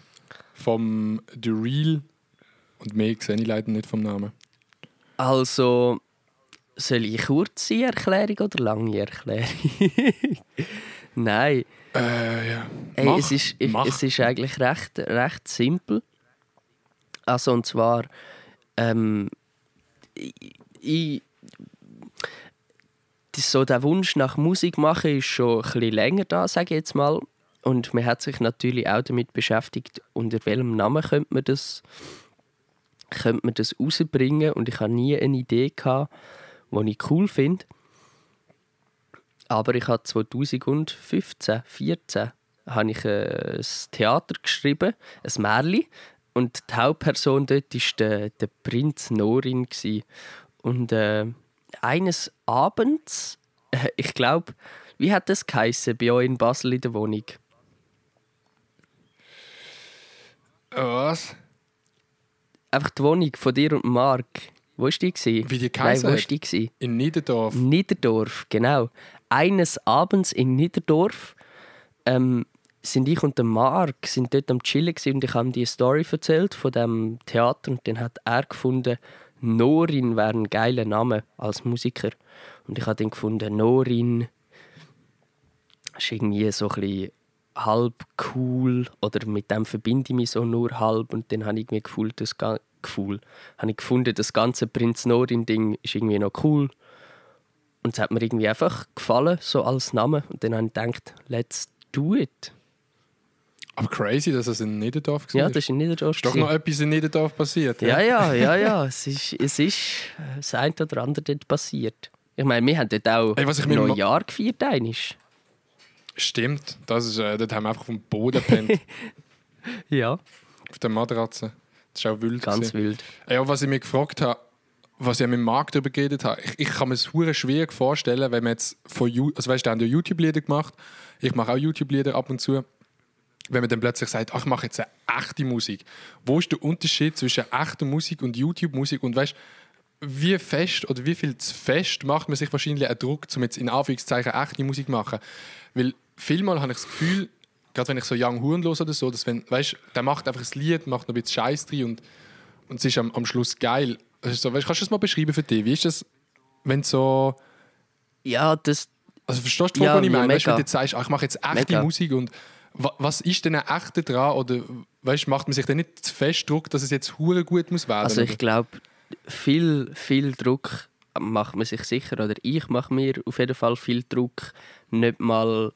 vom The Real und mehr sehe ich leider nicht vom Namen.
Also, soll ich kurze Erklärung oder lange Erklärung? Nein.
Äh, ja.
Hey,
Mach,
es, ist,
mach.
es ist eigentlich recht, recht simpel. Also, und zwar, ähm, ich, so der Wunsch nach Musik machen ist schon ein bisschen länger da, sage ich jetzt mal. Und man hat sich natürlich auch damit beschäftigt, unter welchem Namen könnte man das, könnte man das rausbringen. Und ich hatte nie eine Idee, gehabt, die ich cool finde. Aber ich habe 2015, 2014 habe ich äh, ein Theater geschrieben, ein Märli. Und die Hauptperson dort war der, der Prinz Norin. Und äh, eines Abends, äh, ich glaube, wie hat das geheissen bei euch in Basel in der Wohnung?
Was?
Einfach die Wohnung von dir und Marc. Wo war die?
Wie die
Nein, wo war die?
In Niederdorf.
Niederdorf, genau. Eines Abends in Niederdorf ähm, sind ich und der Marc sind dort am Chillen und ich habe ihm die Story erzählt von dem Theater und dann hat er gefunden, Norin wäre ein geiler Name als Musiker. Und ich habe dann gefunden, Norin ist irgendwie so ein halb cool oder mit dem verbinde ich mich so nur halb und dann habe ich irgendwie gefühlt, das Gefühl, habe ich gefunden, das ganze Prinz Norin Ding ist irgendwie noch cool und es hat mir irgendwie einfach gefallen, so als Name. Und dann habe ich gedacht, let's do it.
Aber crazy, dass es in Niederdorf war.
Ja, das ist in Niederdorf.
ist doch noch etwas in Niederdorf passiert.
ja, ja, ja, ja. Es ist, es ist äh, das eine oder andere dort passiert. Ich meine, wir haben dort auch
Ey, was ich
Neujahr gefeiert. Einisch.
Stimmt. Das ist, äh, dort haben wir einfach vom Boden gepennt.
Ja.
auf der Matratze. Das ist auch wild.
Ganz
gewesen.
wild.
Ja, was ich mich gefragt habe, was ich mit dem Markt darüber geredet habe, ich, ich kann mir es hure schwierig vorstellen, wenn man jetzt von You also weißt du, haben ja YouTube-Lieder gemacht, ich mache auch YouTube-Lieder ab und zu, wenn man dann plötzlich sagt, ach, ich mache jetzt eine echte Musik. Wo ist der Unterschied zwischen echter Musik und YouTube-Musik und weißt wie fest oder wie viel zu fest macht man sich wahrscheinlich einen Druck, um jetzt in Anführungszeichen echte Musik zu machen? Weil vielmal habe ich das Gefühl, gerade wenn ich so Young Huren höre oder so, dass wenn, weißt, der macht einfach ein Lied, macht noch ein bisschen Scheiß drin und, und es ist am, am Schluss geil. Also so, weißt, kannst du das mal beschreiben für dich? Wie ist das, wenn so...
Ja, das,
Also verstehst du,
Ja,
was ich meine?
mega.
Weißt, wenn du jetzt sagst, ah, ich mache jetzt echte
Mega.
Musik und was ist denn ein echter dran? Oder weißt, macht man sich dann nicht zu fest Druck, dass es jetzt hure gut muss werden?
Also ich glaube, viel, viel Druck macht man sich sicher, oder ich mache mir auf jeden Fall viel Druck, nicht mal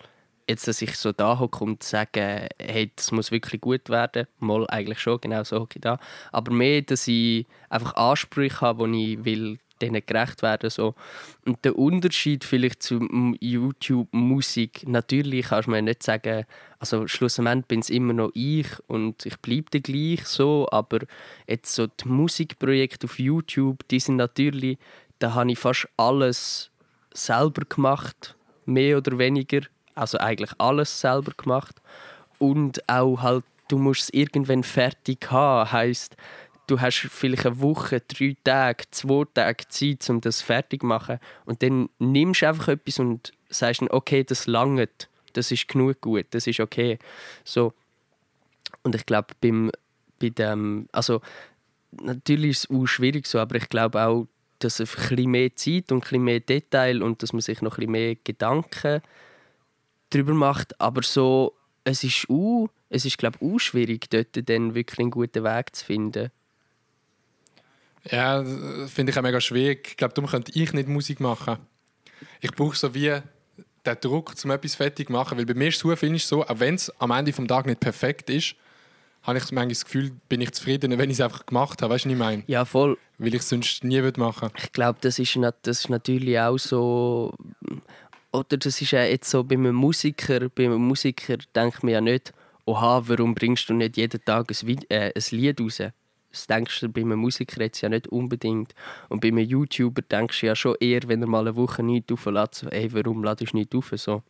jetzt, dass ich so da hocke und sage, hey, das muss wirklich gut werden. Mal eigentlich schon, genau so hocke ich da. Aber mehr, dass ich einfach Ansprüche habe, die ich will, denen gerecht werden so. Und der Unterschied vielleicht zu YouTube-Musik, natürlich kannst du mir nicht sagen, also schlussendlich bin es immer noch ich und ich bleibe gleich so, aber jetzt so die Musikprojekte auf YouTube, die sind natürlich, da habe ich fast alles selber gemacht, mehr oder weniger, also eigentlich alles selber gemacht und auch halt, du musst es irgendwann fertig haben, heißt du hast vielleicht eine Woche, drei Tage, zwei Tage Zeit, um das fertig zu machen. Und dann nimmst du einfach etwas und sagst dann, okay, das langt, das ist genug gut, das ist okay. So. Und ich glaube, beim, bei dem, also natürlich ist es auch schwierig so, aber ich glaube auch, dass es ein bisschen mehr Zeit und ein bisschen mehr Detail und dass man sich noch ein bisschen mehr Gedanken darüber macht. Aber so, es ist auch, es ist glaube ich auch schwierig, dort dann wirklich einen guten Weg zu finden.
Ja, das finde ich auch mega schwierig. Ich glaube, darum könnte ich nicht Musik machen. Ich brauche so wie den Druck, um etwas fertig zu machen. Weil bei mir ist es so, finde ich so, auch wenn es am Ende des Tages nicht perfekt ist, habe ich manchmal das Gefühl, bin ich zufrieden, wenn ich es einfach gemacht habe. Weißt du, was ich meine?
Ja, voll.
Weil ich es sonst nie würde machen
Ich glaube, das ist, das ist natürlich auch so. Oder das ist ja jetzt so bei einem Musiker. Bei einem Musiker denkt man ja nicht, oha, warum bringst du nicht jeden Tag ein, äh, ein Lied raus? Das denkst du bei einem Musiker jetzt ja nicht unbedingt. Und bei einem YouTuber denkst du ja schon eher, wenn er mal eine Woche nichts auflässt, so, ey, warum ladest du nicht auf? So.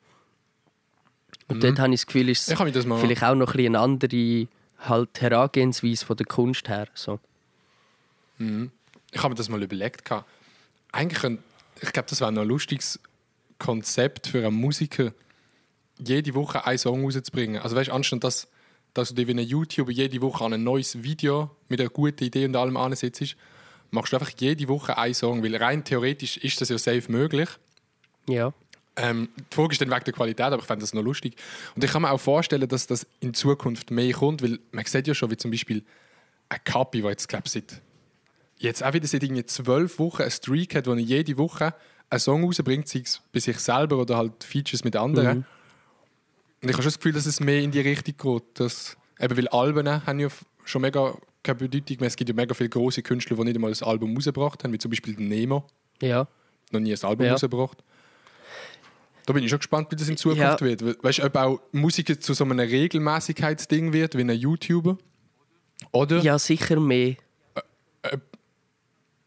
Und dort habe ich das Gefühl, ist es vielleicht auch noch ein eine andere halt, Herangehensweise von der Kunst her. So.
Ich habe mir das mal überlegt. Eigentlich, könnte- ich glaube, das wäre noch ein lustiges Konzept für einen Musiker, jede Woche einen Song rauszubringen. Also weißt du, anstatt dass, dass du dir wie ein YouTuber jede Woche an ein neues Video mit einer guten Idee und allem ansetzt, machst du einfach jede Woche einen Song. Weil rein theoretisch ist das ja safe möglich.
Ja.
Ähm, die Frage ist dann wegen der Qualität, aber ich fände das noch lustig. Und ich kann mir auch vorstellen, dass das in Zukunft mehr kommt, weil man sieht ja schon, wie zum Beispiel ein Kapi, der jetzt, glaube ich, seit, jetzt auch wieder seit irgendwie zwölf Wochen einen Streak hat, wo er jede Woche einen Song rausbringt, sei es bei sich selber oder halt Features mit anderen. Und ich habe schon das Gefühl, dass es mehr in die Richtung geht. Dass, eben weil Alben haben ja schon mega keine Bedeutung mehr. Es gibt ja mega viele große Künstler, die nicht einmal ein Album rausgebracht haben, wie zum Beispiel Nemo
Ja.
noch nie ein Album
Ja.
rausgebracht. Da bin ich schon gespannt, wie das in Zukunft
Ja.
wird. We- Weißt du, ob auch Musik zu so einem Regelmäßigkeitsding wird, wie ein YouTuber? Oder?
Ja, sicher mehr.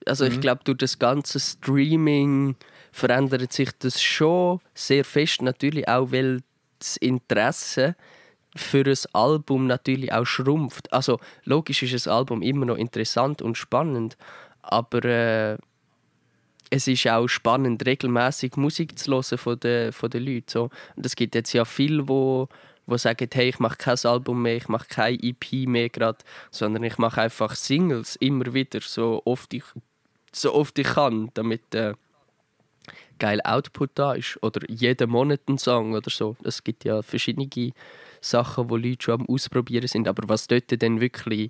Also ich glaube, durch das ganze Streaming verändert sich das schon sehr fest. Natürlich auch, weil das Interesse für ein Album natürlich auch schrumpft. Also logisch ist ein Album immer noch interessant und spannend, aber äh, es ist auch spannend, regelmäßig Musik zu hören von den, von den Leuten. So. Und es gibt jetzt ja viele, wo, wo sagen, hey, ich mache kein Album mehr, ich mache kein EP mehr gerade, sondern ich mache einfach Singles immer wieder, so oft ich, so oft ich kann, damit äh, geil Output da ist. Oder jeden Monat ein Song oder so. Es gibt ja verschiedene Sachen, wo Leute schon am Ausprobieren sind. Aber was dort dann wirklich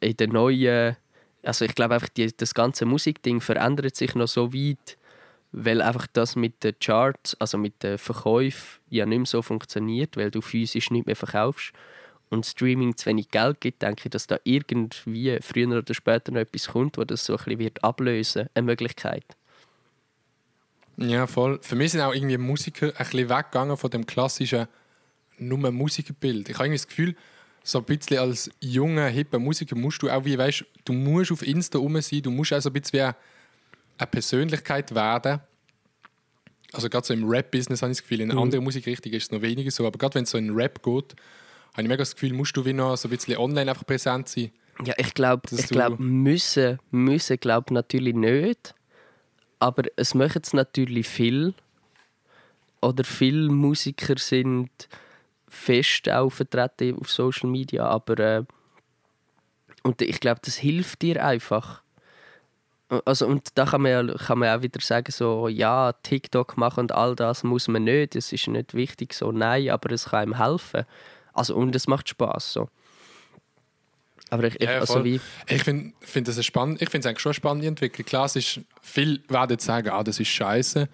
in den neuen also ich glaube einfach, die, das ganze Musikding verändert sich noch so weit, weil einfach das mit den Charts, also mit den Verkäufen ja nicht mehr so funktioniert, weil du physisch nicht mehr verkaufst und Streaming zu wenig Geld gibt, denke ich, dass da irgendwie früher oder später noch etwas kommt, wo das so ein bisschen wird ablösen, eine Möglichkeit.
Ja, voll. Für mich sind auch irgendwie Musiker ein bisschen weggegangen von dem klassischen nur Musikerbild. Ich habe irgendwie das Gefühl, so ein bisschen als junger, hipper Musiker musst du auch, wie weißt, du musst auf Insta rum sein, du musst auch so ein bisschen wie eine Persönlichkeit werden. Also gerade so im Rap-Business habe ich das Gefühl, in anderen Musikrichtungen ist es noch weniger so, aber gerade wenn es so in Rap geht, habe ich mega das Gefühl, musst du wie noch so ein bisschen online einfach präsent sein.
Ja, ich glaube, ich glaube, müssen, müssen glaub natürlich nicht. Aber es machen es natürlich viel. Oder viele Musiker sind fest auch vertreten auf Social Media, aber äh, und ich glaube, das hilft dir einfach. Also, und da kann man, ja, kann man auch wieder sagen, so, ja, TikTok machen und all das muss man nicht, das ist nicht wichtig, so, nein, aber es kann einem helfen. Also, und es macht Spaß so. Aber ich, ich,
Ja,
also wie,
Ich finde find das eine spannend, ich finde es eigentlich schon eine spannende Entwicklung. Klar, es ist, viele werden jetzt sagen, ah, das ist scheiße.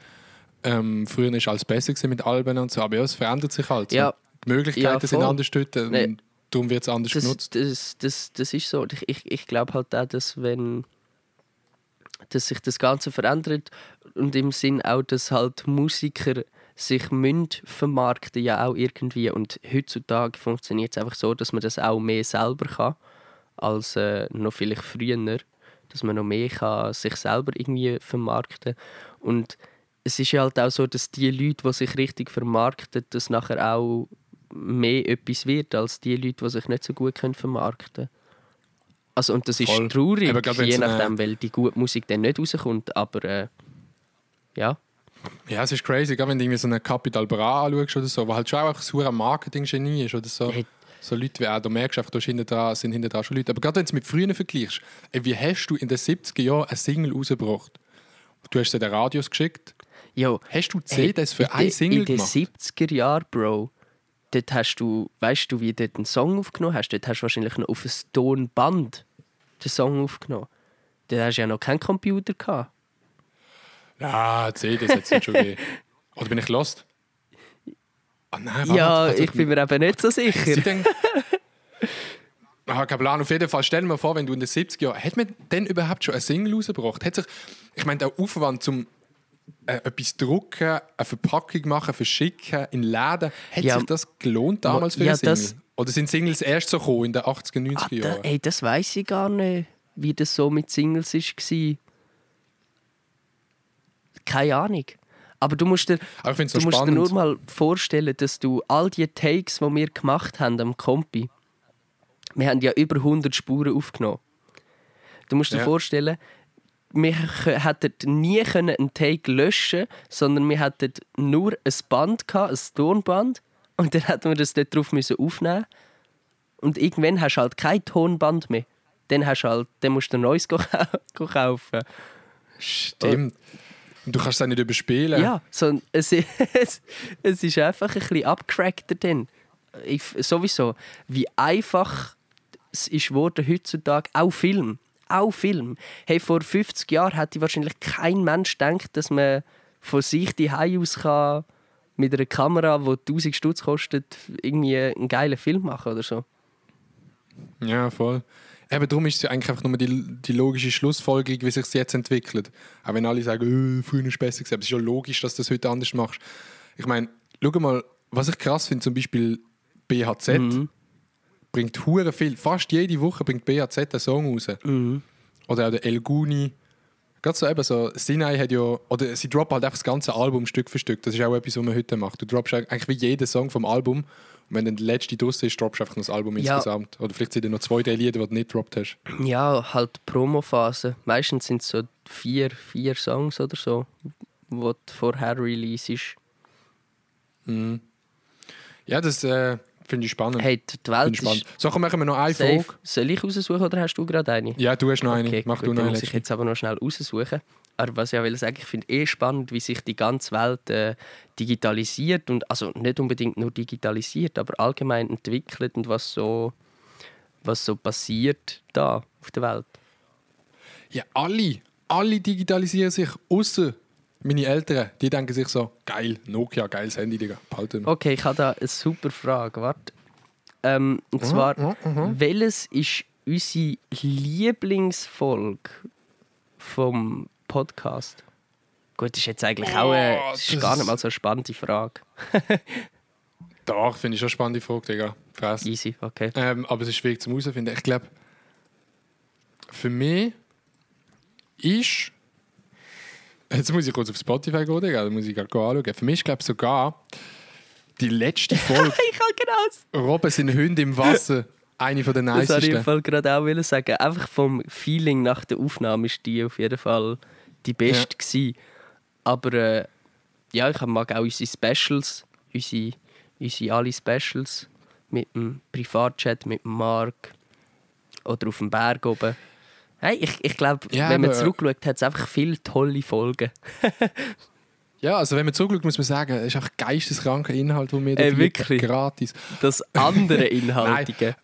Ähm, früher war alles besser mit Alben und so, aber ja, es verändert sich halt.
Ja.
Die Möglichkeiten
Ja,
sind anders dort und
Nee.
darum wird es anders
das,
genutzt.
das, das, das ist so. Ich, ich, ich glaube halt auch, dass wenn dass sich das Ganze verändert und im Sinn auch, dass halt Musiker sich müssen vermarkten ja auch irgendwie und heutzutage funktioniert es einfach so, dass man das auch mehr selber kann als äh, noch vielleicht früher, dass man noch mehr kann sich selber irgendwie vermarkten und es ist ja halt auch so, dass die Leute, die sich richtig vermarkten, dass nachher auch mehr etwas wird als die Leute, die sich nicht so gut können vermarkten Also und das ist
Voll.
traurig,
Aber gerade
je
eine-
nachdem, weil die gute Musik dann nicht rauskommt, aber äh, ja.
Ja, es ist crazy, gerade wenn du irgendwie so einen Capital Bra anschaust oder so, wo halt schon auch ein Marketing-Genie ist oder so.
Hey.
So Leute wie auch, du merkst einfach, da hinten dran, sind hinten dran schon Leute. Aber gerade wenn du es mit früher vergleichst, ey, wie hast du in den 70er Jahren eine Single rausgebracht? Du hast sie den Radios geschickt.
Jo,
Hast du
hey,
CDs für
in
eine Single
In den
gemacht?
70er Jahren, Bro, dort hast du, weißt du, wie du dort einen Song aufgenommen hast? Dort hast du wahrscheinlich noch auf ein Tonband den Song aufgenommen. Dort hast du ja noch keinen Computer gehabt.
Ja, CDs hat es schon gegeben. Oder bin ich lost? Ah nein, warte,
ja,
warte,
ich bin mir eben nicht so sicher.
ah, kein Plan. Auf jeden Fall, stell dir mal vor, wenn du in den 70er Jahren, hat man denn überhaupt schon eine Single rausgebracht? Hat sich, ich meine, der Aufwand zum äh, etwas drucken, eine Verpackung machen, verschicken, in Läden, hat
Ja.
sich das gelohnt damals für
Ja,
eine Single? Oder sind Singles erst so gekommen in den 80er, 90er
Ah, da,
Jahren?
ey, das weiß ich gar nicht, wie das so mit Singles war. Keine Ahnung. Aber du musst dir,
Aber
du musst dir nur mal vorstellen, dass du all die Takes, die wir gemacht haben am Kompi, wir haben ja über 100 Spuren aufgenommen. Du musst dir
Ja.
vorstellen, wir hätten nie einen Take löschen sondern wir hätten nur ein Band gehabt, ein Tonband, und dann hätten wir das dort drauf müssen aufnehmen Und irgendwann hast du halt kein Tonband mehr. Dann, hast du halt, dann musst du ein neues kaufen.
Stimmt. Und du kannst es auch nicht überspielen.
Ja, so, es, es, es ist einfach ein bisschen abgecrackter dann. Ich, sowieso, wie einfach es ist geworden heutzutage, auch Film. Auch Film. Hey, vor 50 Jahren hätte wahrscheinlich kein Mensch gedacht, dass man von sich die aus kann, mit einer Kamera, die 1000 Stutz kostet, irgendwie einen geilen Film machen oder so.
Ja, voll. Eben darum ist es ja eigentlich einfach nur die, die logische Schlussfolgerung, wie sich es jetzt entwickelt. Auch wenn alle sagen, äh, früher ist es besser gewesen. Aber es ist ja logisch, dass du das heute anders machst. Ich meine, schau mal, was ich krass finde, zum Beispiel BHZ
Mhm.
bringt hure viel. Fast jede Woche bringt BHZ einen Song raus.
Mhm.
Oder auch der El Guni. Gerade so eben so, Sinai hat ja, oder sie droppen halt einfach das ganze Album Stück für Stück. Das ist auch etwas, was man heute macht. Du droppst eigentlich wie jeden Song vom Album und wenn dann der letzte draussen ist, droppst du einfach noch das Album
Ja.
insgesamt. Oder vielleicht sind da noch zwei, drei Lieder, die du nicht gedroppt hast.
Ja, halt Promophase. Meistens sind es so vier, vier Songs oder so, die du vorher Release ist.
Ja, das äh, finde ich spannend.
Hey, die
Finde
Welt
ich spannend.
ist
So, komm, machen wir noch eine
safe.
Folge.
Soll ich raussuchen oder hast du gerade eine?
Ja, du hast noch eine.
Okay,
Mach
gut,
du noch eine.
muss ich jetzt aber noch schnell raussuchen. Aber was ich will sagen, ich finde eh spannend, wie sich die ganze Welt äh, digitalisiert und also nicht unbedingt nur digitalisiert, aber allgemein entwickelt und was so was so passiert da auf der Welt.
Ja, alle. Alle digitalisieren sich, außer meine Eltern. Die denken sich so, geil, Nokia, geiles Handy, Digga. Behalten.
Okay, ich habe da eine super Frage. Warte. Ähm, und zwar, welches ist unsere Lieblingsfolge vom Podcast? Gut, das ist jetzt eigentlich auch eine,
Oh,
das ist
das
gar nicht mal so eine spannende Frage.
Doch, finde ich schon eine spannende Frage, Digga. Fress.
Easy, okay.
Ähm, aber es ist schwierig zum herausfinden. Ich glaube, für mich ist. Jetzt muss ich kurz auf Spotify gehen, Digga. Da muss ich gerade anschauen. Für mich ist, glaube ich, sogar die letzte Folge
Ich kann genau
Robben sind Hunde im Wasser eine von den
das wollte ich
nicesten.
Fall gerade auch sagen. Einfach vom Feeling nach der Aufnahme ist die auf jeden Fall die beste gewesen. Aber äh, ja, ich mag auch unsere Specials, unsere unsere alle Specials mit dem Privatchat, mit dem Mark oder auf dem Berg oben. Hey, ich, ich glaube,
Ja,
wenn man zurückschaut, hat es einfach viele tolle Folgen.
Ja, also wenn man zurückschaut, muss man sagen, es ist einfach geisteskranker Inhalt, den wir da
Ey,
bieten,
wirklich?
gratis.
Das andere Inhaltige.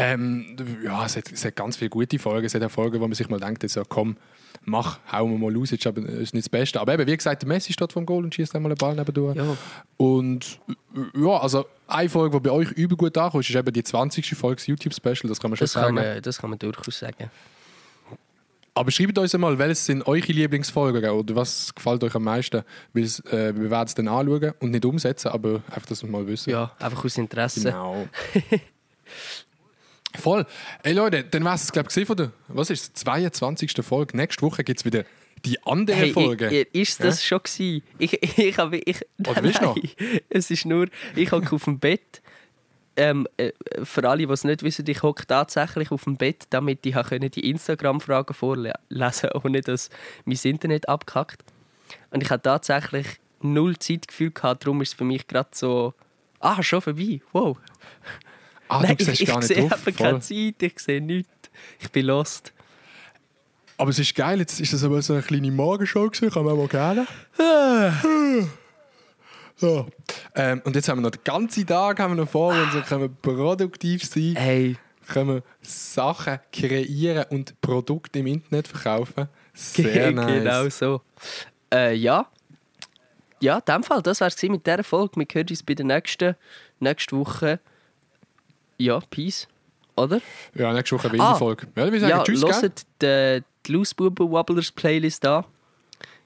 Ähm, ja, es hat, es hat ganz viele gute Folgen. Es hat auch Folgen, wo man sich mal denkt, jetzt, ja, komm, mach, hauen wir mal raus, jetzt ist nicht das Beste. Aber eben, wie gesagt, der Messi steht vom Goal und schießt einmal einen Ball nebendurch.
Ja.
Und ja, also eine Folge, die bei euch übel gut ankommt, ist eben die 20. Folge YouTube-Special, das kann man schon
Das, kann
sagen.
man, das kann man durchaus sagen.
Aber schreibt uns einmal, welches sind eure Lieblingsfolgen oder was gefällt euch am meisten? Weil äh, wir werden es dann anschauen und nicht umsetzen, aber einfach, dass wir mal wissen.
Ja, einfach aus Interesse.
Genau. Voll. Ey Leute, dann war es, glaube ich, von der, was ist es, 22. Folge. Nächste Woche gibt es wieder die andere
Hey,
Folge.
ich, ich, ist das schon gewesen? Ich, ich habe... Ich,
Oder willst du noch?
Es ist nur... Ich hocke auf dem Bett. Ähm, äh, für alle, die es nicht wissen, ich hocke tatsächlich auf dem Bett, damit ich können die Instagram-Fragen vorlesen konnte, ohne dass mein Internet abkackt. Und ich habe tatsächlich null Zeitgefühl gehabt, darum ist es für mich gerade so... Ah, schon vorbei, wow.
Ah,
Nein,
du siehst
ich,
gar
ich
nicht
sehe
drauf.
einfach keine. Zeit, ich sehe nichts. Ich bin lost.
Aber es ist geil, jetzt ist das aber so eine kleine Morgenshow gewesen, kann man mal gerne. So. Ähm, und jetzt haben wir noch den ganzen Tag haben wir noch vor uns und können produktiv sein,
Hey,
können wir Sachen kreieren und Produkte im Internet verkaufen. Sehr nice.
genau so. Äh, ja. Ja, in dem Fall, das war es mit dieser Folge. Wir hören uns bei der nächsten, nächste Woche. Ja, Peace. Oder?
Ja, nächste Woche eine
Ah.
Folge. Ja, wir sagen
ja,
Tschüss, gell?
hört die, die Loose Wobblers Playlist an.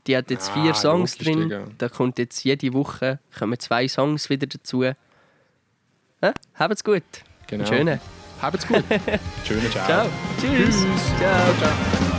Die hat jetzt
Ah,
vier Songs drin. Da kommt jetzt jede Woche kommen zwei Songs wieder dazu. Äh, habt's gut.
Genau.
Schöne.
Habt's gut. Schönen Ciao.
Ciao. Tschüss. Ciao.
Ciao.